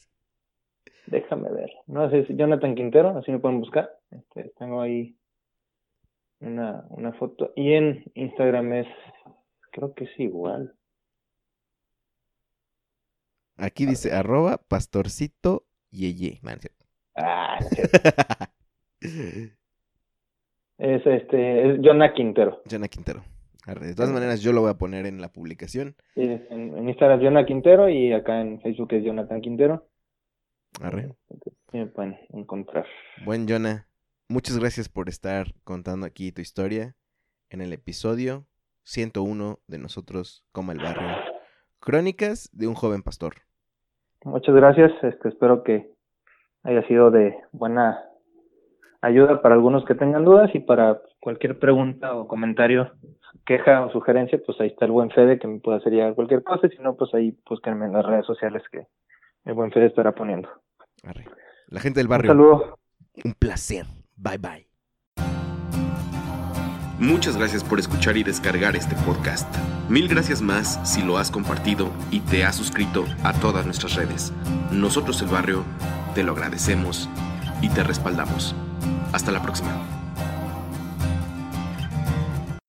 Déjame ver. No sé si Jonathan Quintero, así me pueden buscar. Este, tengo ahí una, una foto. Y en Instagram es, creo que es igual. Aquí dice arroba pastorcito yeye. Cierto. Ah, (laughs) es este, es Jonah Quintero. Jonah Quintero. De todas maneras, yo lo voy a poner en la publicación. Sí, en, en Instagram es Jonah Quintero y acá en Facebook es Jonathan Quintero. Arre. Me pueden encontrar. Buen Jonah, muchas gracias por estar contando aquí tu historia en el episodio 101 de Nosotros como el Barrio. Crónicas de un joven pastor. Muchas gracias. Este, espero que haya sido de buena ayuda para algunos que tengan dudas y para cualquier pregunta o comentario, queja o sugerencia, pues ahí está el buen Fede que me puede hacer llegar cualquier cosa. Y si no, pues ahí búsquenme en las redes sociales que el buen Fede estará poniendo. Arre. La gente del Un barrio, saludo. un placer. Bye bye. Muchas gracias por escuchar y descargar este podcast. Mil gracias más si lo has compartido y te has suscrito a todas nuestras redes. Nosotros el barrio te lo agradecemos y te respaldamos. Hasta la próxima.